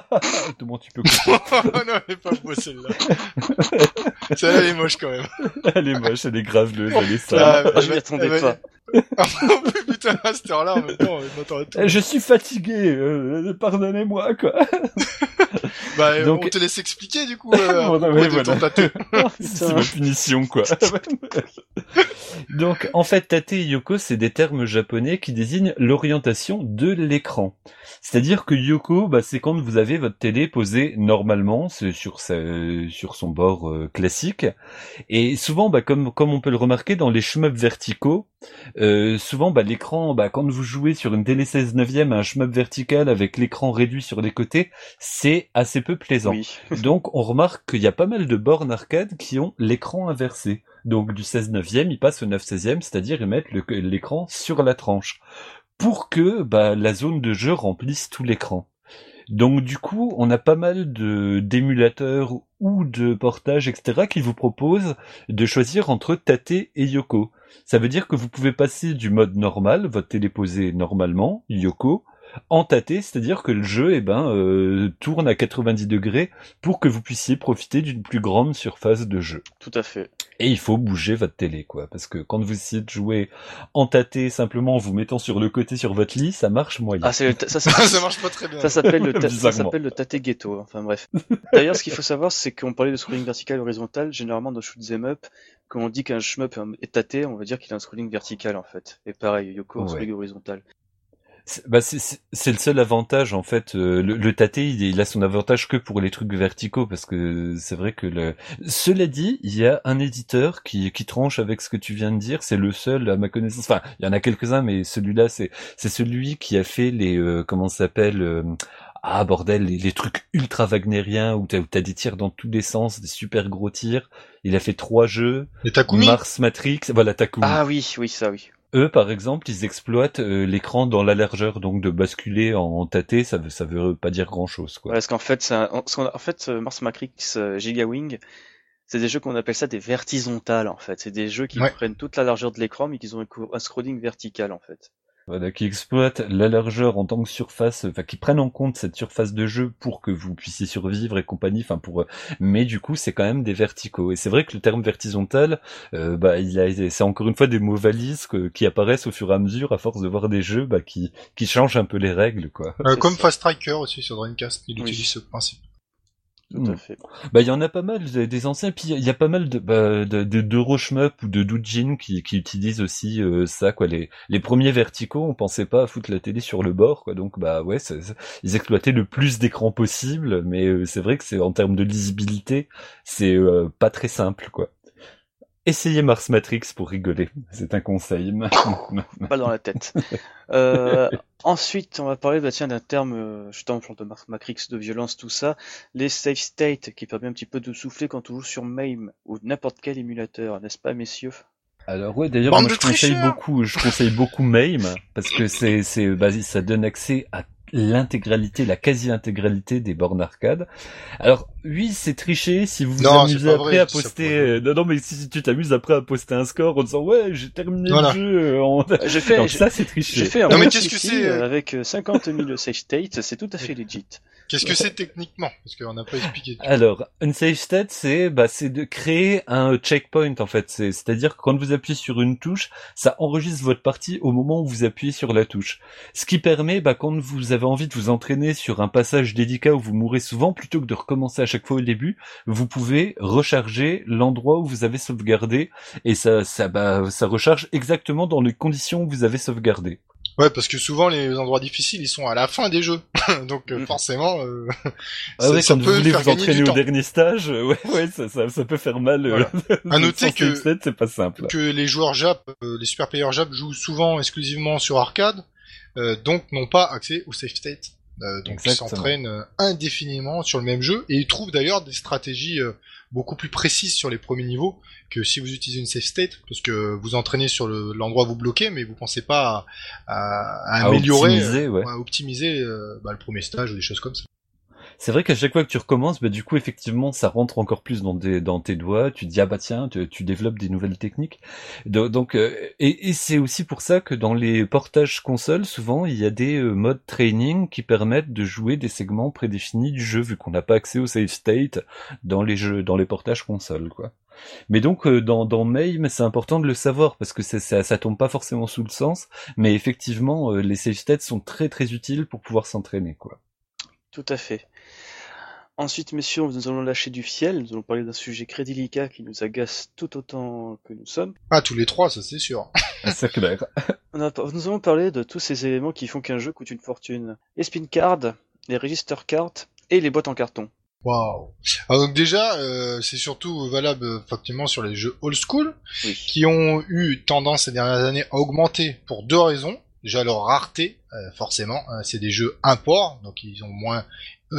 *laughs* Comment tu peux couper *laughs* Oh non, elle est pas beau celle-là Celle-là, elle est moche quand même Elle est moche, elle est graveleuse, elle est sale. Ah, je m'y attendais pas. putain, à cette heure-là, en même temps, eh, Je suis fatigué, euh, pardonnez-moi, quoi. Bah, Donc... on te laisse expliquer, du coup, *laughs* euh, bon, non, voilà. *laughs* C'est ma punition, quoi. *laughs* Donc, en fait, tate et yoko, c'est des termes japonais qui désignent l'orientation de l'écran. C'est-à-dire que yoko, bah, c'est quand vous avez votre télé posée normalement sur, sa, sur son bord euh, classique. Et souvent, bah, comme, comme on peut le remarquer dans les shmups verticaux, euh, souvent, bah, l'écran, bah, quand vous jouez sur une télé 16 neuvième à un shmup vertical avec l'écran réduit sur les côtés, c'est assez peu plaisant. *laughs* Donc, on remarque qu'il y a pas mal de bornes arcade qui ont l'écran inversé. Donc, du 16 neuvième, ils passent au 9 16e, c'est-à-dire ils mettent l'écran sur la tranche. Pour que, bah, la zone de jeu remplisse tout l'écran. Donc du coup, on a pas mal de d'émulateurs ou de portages, etc., qui vous proposent de choisir entre Tate et Yoko. Ça veut dire que vous pouvez passer du mode normal, votre télé posée normalement, Yoko, en tâté, c'est-à-dire que le jeu eh ben, euh, tourne à 90 degrés pour que vous puissiez profiter d'une plus grande surface de jeu. Tout à fait. Et il faut bouger votre télé, quoi. Parce que quand vous essayez de jouer en tâté simplement en vous mettant sur le côté sur votre lit, ça marche moyen. Ah, c'est ça, ça, *laughs* ça marche pas très bien. ça s'appelle le, *laughs* ta- ça Bizarrement. s'appelle le tâté ghetto. Enfin bref. *laughs* D'ailleurs, ce qu'il faut savoir, c'est qu'on parlait de scrolling vertical horizontal. Généralement, dans shoot 'em up, quand on dit qu'un shmup est tâté, on va dire qu'il a un scrolling vertical en fait. Et pareil, Yoko, un Ouais. scrolling horizontal. C'est bah, c'est- c'est- c'est le seul avantage en fait. euh, le, le tâté, il, il a son avantage que pour les trucs verticaux parce que c'est vrai que le. Cela dit, il y a un éditeur qui qui tranche avec ce que tu viens de dire. C'est le seul à ma connaissance. Enfin, il y en a quelques-uns, mais celui-là, c'est c'est celui qui a fait les euh, comment ça s'appelle. euh, ah bordel, les, les trucs ultra wagnériens où t'as où t'as des tirs dans tous les sens, des super gros tirs. Il a fait trois jeux, Et Takumi? Mars Matrix, voilà Takumi. Ah oui, oui, ça oui. Eux, par exemple, ils exploitent euh, l'écran dans la largeur, donc de basculer en tâté, ça veut, ça veut pas dire grand chose, quoi. Parce qu'en fait, c'est un- en en fait, euh, Mars Matrix euh, Giga Wing, c'est des jeux qu'on appelle ça des vertizontales en fait. C'est des jeux qui Ouais. prennent toute la largeur de l'écran, mais qui ont un scrolling vertical en fait. Voilà, qui exploitent la largeur en tant que surface, enfin, qui prennent en compte cette surface de jeu pour que vous puissiez survivre et compagnie, enfin, pour, euh, mais du coup, c'est quand même des verticaux. Et c'est vrai que le terme vertizontal, euh, bah, il a, c'est encore une fois des mots valises que- qui apparaissent au fur et à mesure à force de voir des jeux, bah, qui, qui changent un peu les règles, quoi. Euh, comme. Fast Striker aussi sur Dreamcast, il Oui. utilise ce principe. Tout Hmm. à fait. Bah, il y en a pas mal des anciens, puis il y a pas mal de bah, de, de, d'Euroshmup ou de Doujin qui, qui utilisent aussi euh, ça quoi. Les les premiers verticaux, on pensait pas à foutre la télé sur le bord quoi. Donc bah ouais, ils exploitaient le plus d'écrans possible, mais euh, c'est vrai que c'est en termes de lisibilité, c'est euh, pas très simple quoi. Essayez Mars Matrix pour rigoler, c'est un conseil. *laughs* Pas dans la tête. Euh, ensuite, on va parler bah, tiens, d'un terme, euh, justement, de Mars Matrix, de violence, tout ça, les safe states, qui permet un petit peu de souffler quand on joue sur MAME ou n'importe quel émulateur, n'est-ce pas, messieurs? Alors ouais, d'ailleurs, moi je conseille beaucoup, je conseille beaucoup MAME parce que c'est c'est bah, ça donne accès à l'intégralité, la quasi-intégralité des bornes arcade. Alors oui, c'est triché si vous vous Non, amusez après vrai, à poster. euh, Non, non, mais si tu t'amuses après à poster un score en disant ouais, j'ai terminé Voilà. le jeu. euh, en- J'ai fait, *laughs* Donc ça, c'est j'ai triché. fait un Non, mais qu'est-ce que c'est, euh, euh avec euh, 50 000 safe states, c'est tout à fait legit. Qu'est-ce que c'est techniquement Parce qu'on n'a pas expliqué. Alors, un safe state, c'est bah, c'est de créer un checkpoint en fait. C'est- C'est-à-dire que quand vous appuyez sur une touche, ça enregistre votre partie au moment où vous appuyez sur la touche. Ce qui permet, bah, quand vous avez envie de vous entraîner sur un passage délicat où vous mourrez souvent, plutôt que de recommencer à chaque fois au début, vous pouvez recharger l'endroit où vous avez sauvegardé et ça, ça, bah, ça recharge exactement dans les conditions où vous avez sauvegardé. Ouais, parce que souvent les endroits difficiles ils sont à la fin des jeux, *laughs* donc euh, Mm. forcément. euh, Ah ça- ouais, ça quand vous peut voulez faire vous entraîner au temps. dernier stage, euh, ouais, ouais, ça, ça, ça peut faire mal. euh. *laughs* À noter que- c'est pas simple. que les joueurs Jap, euh, les super players Jap jouent souvent exclusivement sur arcade, euh, donc n'ont pas accès au safe state. Euh, donc ils s'entraînent euh, indéfiniment sur le même jeu et ils trouvent d'ailleurs des stratégies euh, beaucoup plus précises sur les premiers niveaux que si vous utilisez une safe state parce que vous entraînez sur le- l'endroit où vous bloquez mais vous pensez pas à, à- à À améliorer, optimiser, ouais. à optimiser euh, bah, le premier stage ou des choses comme ça. C'est vrai qu'à chaque fois que tu recommences, bah, du coup, effectivement, ça rentre encore plus dans, des, dans tes doigts. Tu dis, ah bah tiens, tu, tu développes des nouvelles techniques. Do- Donc, euh, et, et c'est aussi pour ça que dans les portages consoles, souvent, il y a des euh, modes training qui permettent de jouer des segments prédéfinis du jeu, vu qu'on n'a pas accès au save state dans les jeux, dans les portages consoles, quoi. Mais donc, euh, dans, dans c'est important de le savoir, parce que c'est- ça, ça tombe pas forcément sous le sens, mais effectivement, euh, les save states sont très très utiles pour pouvoir s'entraîner, quoi. Tout à fait. Ensuite, messieurs, nous allons lâcher du fiel. Nous allons parler d'un sujet très délicat qui nous agace tout autant que nous sommes. Ah tous les trois ça c'est sûr. *laughs* C'est clair. On a- nous allons parler de tous ces éléments qui font qu'un jeu coûte une fortune. Les spin cards, les register cards et les boîtes en carton. Waouh. Ah, donc déjà euh, c'est surtout valable effectivement sur les jeux old school. Oui. qui ont eu tendance ces dernières années à augmenter pour deux raisons. Déjà leur rareté, euh, forcément, hein, c'est des jeux imports, donc ils ont moins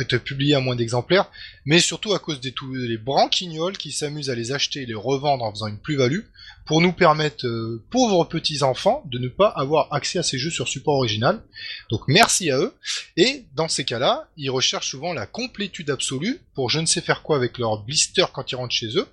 publiés à moins d'exemplaires, mais surtout à cause des les branquignoles qui s'amusent à les acheter et les revendre en faisant une plus-value pour nous permettre, euh, pauvres petits enfants, de ne pas avoir accès à ces jeux sur support original. Donc merci à eux. Et dans ces cas-là, ils recherchent souvent la complétude absolue pour je ne sais faire quoi avec leur blister quand ils rentrent chez eux.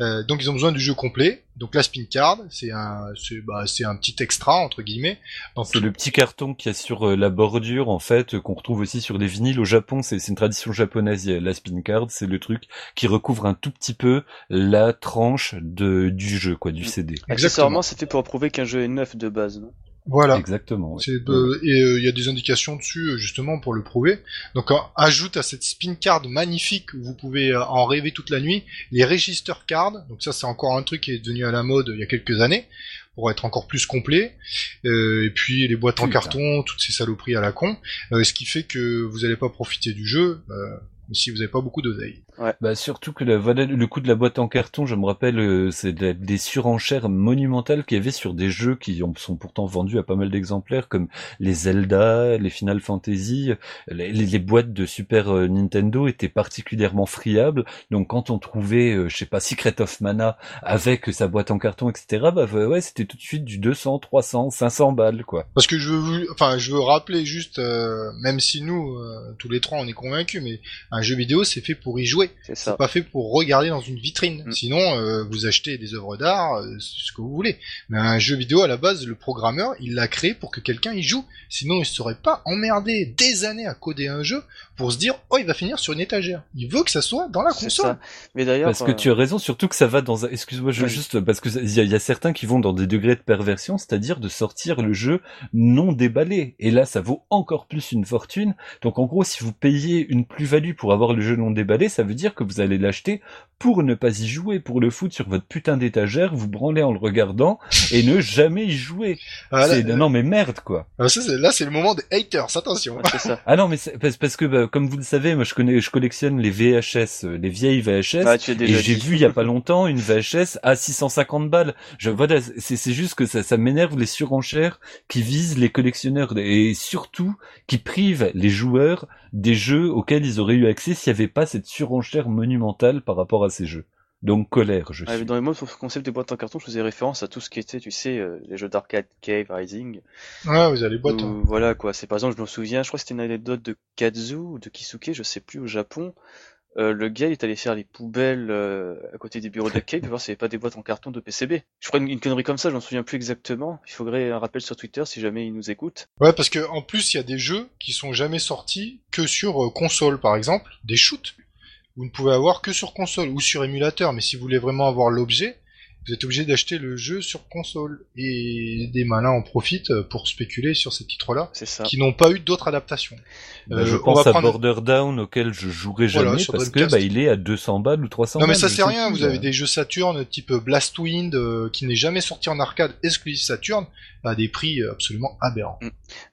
Euh, donc ils ont besoin du jeu complet. Donc la spin card, c'est un, c'est bah, c'est un petit extra entre guillemets. Dans C'est le petit carton qu'il y a sur euh, la bordure, en fait, euh, qu'on retrouve aussi sur les vinyles au Japon. C'est c'est une tradition japonaise. La spin card, c'est le truc qui recouvre un tout petit peu la tranche de, du jeu, quoi, du CD. Accessoirement, c'était pour prouver qu'un jeu est neuf de base, non? Voilà. Exactement. C'est, euh, et euh, il y a des indications dessus euh, justement pour le prouver. Donc euh, ajoute à cette spin card magnifique, où vous pouvez euh, en rêver toute la nuit, les register cards. Donc ça c'est encore un truc qui est devenu à la mode il y a quelques années pour être encore plus complet. Euh, et puis les boîtes en carton, toutes ces saloperies à la con, Euh, ce qui fait que vous n'allez pas profiter du jeu euh, si vous n'avez pas beaucoup d'oseille. Bah surtout que la, voilà, le coup de la boîte en carton, je me rappelle, euh, c'est de- des surenchères monumentales qu'il y avait sur des jeux qui ont- sont pourtant vendus à pas mal d'exemplaires, comme les Zelda, les Final Fantasy. Les, les- les boîtes de Super euh, Nintendo étaient particulièrement friables, donc quand on trouvait, euh, je sais pas, Secret of Mana avec sa boîte en carton, etc., bah ouais, c'était tout de suite du 200, 300, 500 balles, quoi. Parce que je veux, vous- enfin, je veux rappeler juste, euh, même si nous, euh, tous les trois, on est convaincus, mais un jeu vidéo, c'est fait pour y jouer. C'est C'est pas fait pour regarder dans une vitrine. Mm. Sinon, euh, vous achetez des œuvres d'art, euh, ce que vous voulez. Mais un jeu vidéo, à la base, le programmeur, il l'a créé pour que quelqu'un y joue. Sinon, il serait pas emmerdé des années à coder un jeu pour se dire, oh, il va finir sur une étagère. Il veut que ça soit dans la console. ça. Mais d'ailleurs, Parce que euh, tu as raison, surtout que ça va dans un... Excuse-moi, je Vas-y. juste... Parce que il y, a- il y a certains qui vont dans des degrés de perversion, c'est-à-dire de sortir le jeu non déballé. Et là, ça vaut encore plus une fortune. Donc en gros, si vous payez une plus-value pour avoir le jeu non déballé, ça veut dire que vous allez l'acheter pour ne pas y jouer, pour le foutre sur votre putain d'étagère, vous branler en le regardant, et ne jamais y jouer. Ah, là, C'est- Non mais merde, quoi. ah, là, c'est le moment des haters, attention. c'est ça. Ah non, mais parce, parce que, bah, comme vous le savez, moi je connais, je collectionne les VHS, euh, les vieilles VHS. Tu as Et j'ai vu il y a pas longtemps une VHS à 650 balles. Je voilà, c'est c'est juste que ça ça m'énerve les surenchères qui visent les collectionneurs et surtout qui privent les joueurs des jeux auxquels ils auraient eu accès s'il n'y avait pas cette surenchère monumentale par rapport à ces jeux. Donc colère, je suis. dans les mots sur le concept des boîtes en carton, je faisais référence à tout ce qui était, tu sais, euh, les jeux d'arcade, Cave, Rising. Ouais, vous avez les boîtes. où, hein. Voilà quoi. C'est par exemple, je me souviens, je crois que c'était une anecdote de Kazu ou de Kisuke, je sais plus, au Japon. Euh, le gars il est allé faire les poubelles euh, à côté des bureaux de *laughs* Cave pour voir s'il n'y avait pas des boîtes en carton de PCB. Je crois une, une connerie comme ça, je m'en souviens plus exactement. Il faudrait un rappel sur Twitter si jamais il nous écoute. Ouais, parce que en plus, il y a des jeux qui sont jamais sortis que sur euh, console, par exemple, des shoots. Vous ne pouvez avoir que sur console ou sur émulateur, mais si vous voulez vraiment avoir l'objet, vous êtes obligé d'acheter le jeu sur console. Et des malins en profitent euh, pour spéculer sur ces titres-là, qui n'ont pas eu d'autres adaptations. Bah, je Euh, on pense va à prendre- Border Down auquel je jouerai Voilà, jamais sur parce que bah, il est à 200 balles ou 300 Non mais balles. ça je c'est rien, vous avez là. des jeux Saturn type Blastwind euh, qui n'est jamais sorti en arcade exclusif Saturn à des prix euh, absolument aberrants.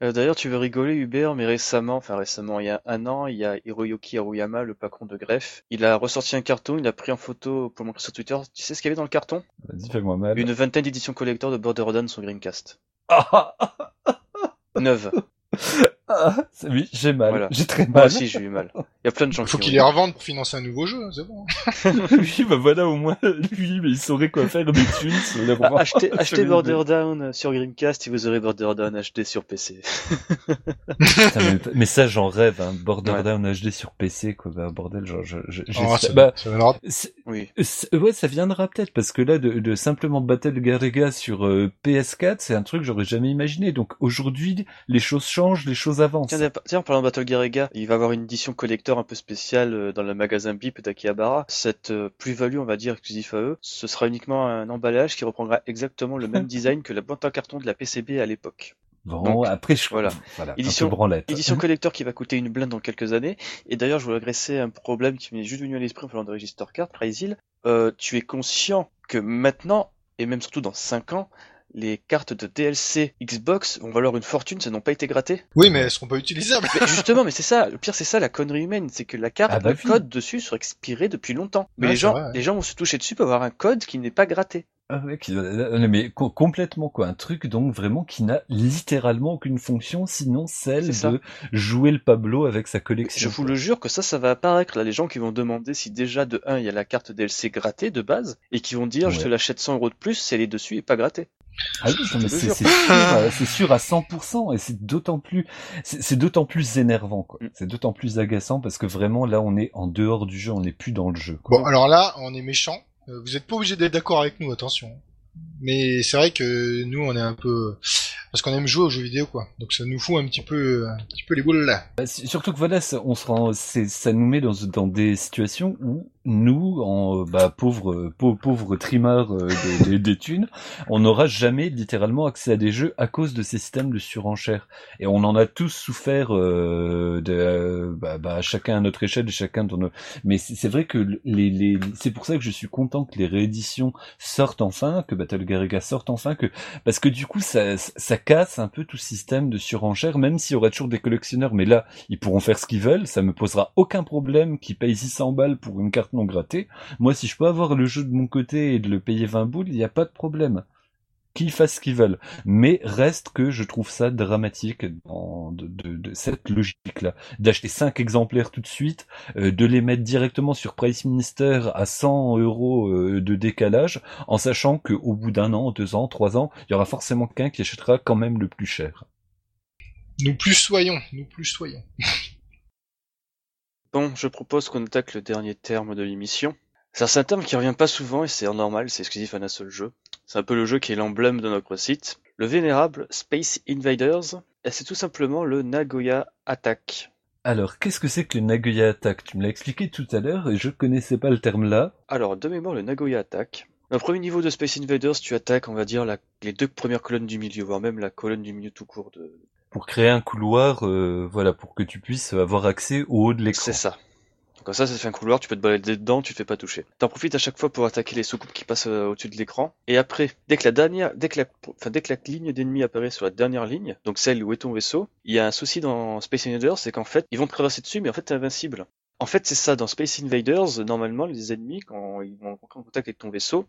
Euh, D'ailleurs, tu veux rigoler, Hubert, mais récemment, enfin récemment, il y a un an, il y a Hiroyuki Haruyama, le patron de Grefg. Il a ressorti un carton, il a pris en photo pour le montrer sur Twitter. Tu sais ce qu'il y avait dans le carton? Vas-y, fais-moi mal. Une vingtaine d'éditions collector de Borderlands sur Dreamcast. Ah, *laughs* Neuve. Ah, oui, j'ai mal. Voilà. J'ai très Moi mal. aussi, j'ai eu mal. Il y a plein de gens Il faut qui qu'il ont les revende pour financer un nouveau jeu, c'est bon. *laughs* oui, bah voilà, au moins, lui, mais il saurait quoi faire des Ah, bras. achetez, Border Down sur Dreamcast et vous aurez Border Down HD sur PC. Putain, mais, mais ça, j'en rêve, hein. Border Ouais. Down HD sur PC, quoi. Bah, bordel, genre, je, je, Oh, ça, bah, ça viendra. Oui. ouais, ça viendra peut-être, parce que là, de, de simplement Battle Garega sur euh, PS4, c'est un truc que j'aurais jamais imaginé. Donc, aujourd'hui, les choses changent, les choses Tiens, en parlant de Battle Garega, il va avoir une édition collector un peu spéciale euh, dans le magasin BIP d'Akihabara. Cette euh, plus-value, on va dire, exclusif à eux, ce sera uniquement un emballage qui reprendra exactement le même *laughs* design que la boîte en carton de la PCB à l'époque. Bon, Donc, après, je... voilà. voilà Édition-. Édition *laughs* collector qui va coûter une blinde dans quelques années. Et d'ailleurs, je voulais agresser un problème qui m'est juste venu à l'esprit en parlant de Register Card, Crazy. Euh, tu es conscient que maintenant, et même surtout dans 5 ans, les cartes de DLC Xbox vont valoir une fortune, ça n'ont pas été grattées. Oui, mais elles seront pas utilisables. Mais justement, mais c'est ça, le pire c'est ça la connerie humaine, c'est que la carte, Ah bah le oui. code dessus sera expiré depuis longtemps. Mais Ouais, les gens, vrai, ouais. les gens vont se toucher dessus pour avoir un code qui n'est pas gratté. Ah mec, mais complètement quoi, un truc donc vraiment qui n'a littéralement aucune fonction sinon celle de jouer le Pablo avec sa collection. Je vous le jure que ça, ça va apparaître là, les gens qui vont demander si déjà de 1 il y a la carte DLC grattée de base et qui vont dire je te l'achète 100 euros de plus si elle est dessus et pas grattée. Ah oui, mais c'est sûr, euh, c'est sûr à 100% et c'est d'autant plus, c'est d'autant plus énervant quoi. Mm. C'est d'autant plus agaçant parce que vraiment là on est en dehors du jeu, on n'est plus dans le jeu. Bon alors là on est méchant euh, vous êtes pas obligé d'être d'accord avec nous, attention. Mais c'est vrai que nous, on est un peu parce qu'on aime jouer aux jeux vidéo, quoi. Donc ça nous fout un petit peu, un petit peu les boules là. Bah, surtout que voilà, on se rend, ça nous met dans, dans des situations où nous, en bah, pauvres pauvres trimeurs euh, des, des, thunes, on n'aura jamais littéralement accès à des jeux à cause de ces systèmes de surenchère. Et on en a tous souffert euh, de, bah, bah, chacun à notre échelle et chacun dans nos... Mais c'est vrai que les, les... c'est pour ça que je suis content que les rééditions sortent enfin, que Battle Garriga sorte enfin, que parce que du coup ça, ça casse un peu tout système de surenchère, même s'il y aura toujours des collectionneurs. Mais là, ils pourront faire ce qu'ils veulent, ça me posera aucun problème qu'ils payent 600 balles pour une carte non gratter. Moi, si je peux avoir le jeu de mon côté et de le payer 20 boules, il n'y a pas de problème. Qu'ils fassent ce qu'ils veulent. Mais reste que je trouve ça dramatique de, cette logique-là. D'acheter 5 exemplaires tout de suite, euh, de les mettre directement sur Price Minister à 100 euros euh, de décalage, en sachant qu'au bout d'un an, deux ans, trois ans, il y aura forcément quelqu'un qui achètera quand même le plus cher. Nous plus soyons, nous plus soyons. *laughs* Bon, je propose qu'on attaque le dernier terme de l'émission. C'est un terme qui revient pas souvent et c'est normal, c'est exclusif à un seul jeu. C'est un peu le jeu qui est l'emblème de notre site. Le vénérable Space Invaders, et c'est tout simplement le Nagoya Attack. Alors, qu'est-ce que c'est que le Nagoya Attack? Tu me l'as expliqué tout à l'heure et je connaissais pas le terme là. Alors, de mémoire, le Nagoya Attack. Au premier niveau de Space Invaders, tu attaques, on va dire, les deux premières colonnes du milieu, voire même la colonne du milieu tout court de, pour créer un couloir, euh, voilà, pour que tu puisses avoir accès au haut de l'écran. C'est ça. Comme ça, ça fait un couloir, tu peux te balader dedans, tu te fais pas toucher. T'en profites à chaque fois pour attaquer les soucoupes qui passent euh, au-dessus de l'écran. Et après, dès que la dernière, dès que enfin, dès que la ligne d'ennemis apparaît sur la dernière ligne, donc celle où est ton vaisseau, il y a un souci dans Space Invaders, c'est qu'en fait, ils vont te traverser dessus, mais en fait, t'es invincible. En fait, c'est ça, dans Space Invaders, normalement, les ennemis, quand ils vont en contact avec ton vaisseau,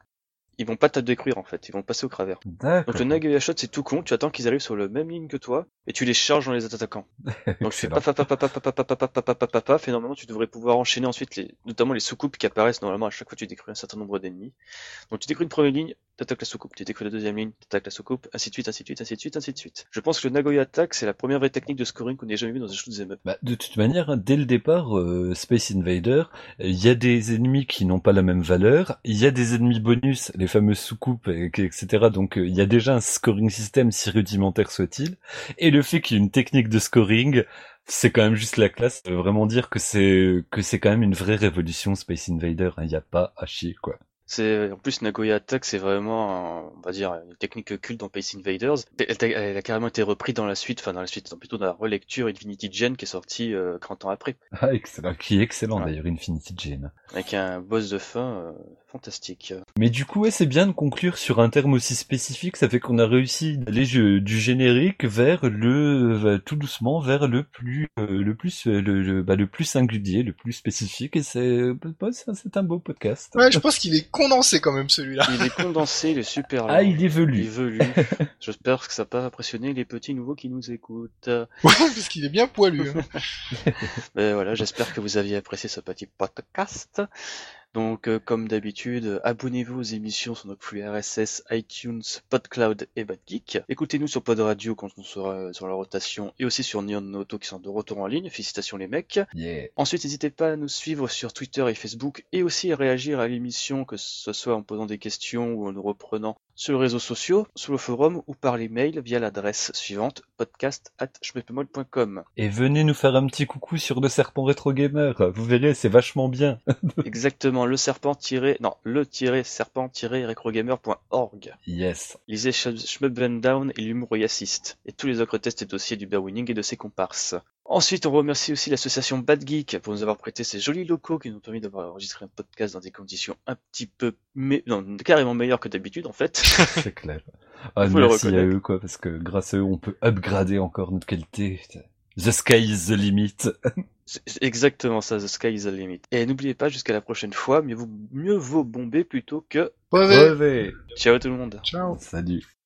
ils vont pas te détruire en fait, ils vont passer au travers. Donc le Nagoya Shot c'est tout con, tu attends qu'ils arrivent sur la même ligne que toi et tu les charges dans les attaquants. Donc tu fais paf paf paf paf paf paf paf paf et normalement tu devrais pouvoir enchaîner ensuite les notamment les soucoupes qui apparaissent normalement à chaque fois que tu détruis un certain nombre d'ennemis. Donc tu détruis une première ligne, t'attaques la soucoupe, tu détruis la deuxième ligne, t'attaques la soucoupe, ainsi de suite, ainsi de suite, ainsi de suite, ainsi de suite. Je pense que le Nagoya Attack c'est la première vraie technique de scoring qu'on ait jamais vu dans un shoot'em up. Bah, de toute manière, dès le départ, Space Invader, il y a des ennemis qui n'ont pas la même valeur, il y a des ennemis bonus, les fameuses soucoupes etc. Donc euh, il y a déjà un scoring système si rudimentaire soit-il, et le fait qu'il y ait une technique de scoring, c'est quand même juste la classe. Veut vraiment dire que c'est que c'est quand même une vraie révolution Space Invader. Hein. Il n'y a pas à chier quoi. C'est en plus Nagoya Attack, c'est vraiment, on va dire, une technique culte dans Space Invaders. Elle, a carrément été reprise dans la suite, enfin dans la suite, plutôt dans la relecture Infinity Gen qui est sortie euh, 30 ans après. Ah excellent, qui est excellent d'ailleurs Infinity Gen. Avec un boss de fin euh, fantastique. Mais du coup, ouais, c'est bien de conclure sur un terme aussi spécifique. Ça fait qu'on a réussi d'aller du générique vers le tout doucement vers le plus euh, le plus euh, le, bah, le plus singulier, le plus spécifique. Et c'est bah, c'est un beau podcast. Ouais, je pense qu'il est condensé quand même celui-là. Il est condensé, il est *laughs* super. Ah, il est velu. Il est velu. *laughs* J'espère que ça n'a pas impressionné les petits nouveaux qui nous écoutent. Ouais, parce qu'il est bien poilu. Hein. *laughs* Mais voilà, j'espère que vous aviez apprécié ce petit podcast. Donc, euh, comme d'habitude, abonnez-vous aux émissions sur notre flux RSS, iTunes, PodCloud et BadGeek. Écoutez-nous sur Pod Radio quand on sera sur la rotation et aussi sur Neon Auto qui sont de retour en ligne. Félicitations les mecs. Ensuite, n'hésitez pas à nous suivre sur Twitter et Facebook et aussi à réagir à l'émission, que ce soit en posant des questions ou en nous reprenant sur les réseaux sociaux, sur le forum ou par les mails via l'adresse suivante podcast at Et venez nous faire un petit coucou sur le serpent rétro gamer. Vous verrez, c'est vachement bien. *laughs* Exactement, le serpent tiré, non, le tiré serpent tiré retrogamer.org. Yes. Lisez Shmup Down et l'humour y assiste. Et tous les autres tests et dossiers du Bear Winning et de ses comparses. Ensuite, on remercie aussi l'association Bad Geek pour nous avoir prêté ces jolis locaux qui nous ont permis d'avoir enregistré un podcast dans des conditions un petit peu, mais non, carrément meilleures que d'habitude en fait. *laughs* C'est clair. Ah, merci à eux quoi, parce que grâce à eux, on peut upgrader encore notre qualité. The sky is the limit. *laughs* C'est exactement ça, the sky is the limit. Et n'oubliez pas, jusqu'à la prochaine fois, mieux, vaut bomber plutôt que... Ouais, Ciao tout le monde Ciao. Salut.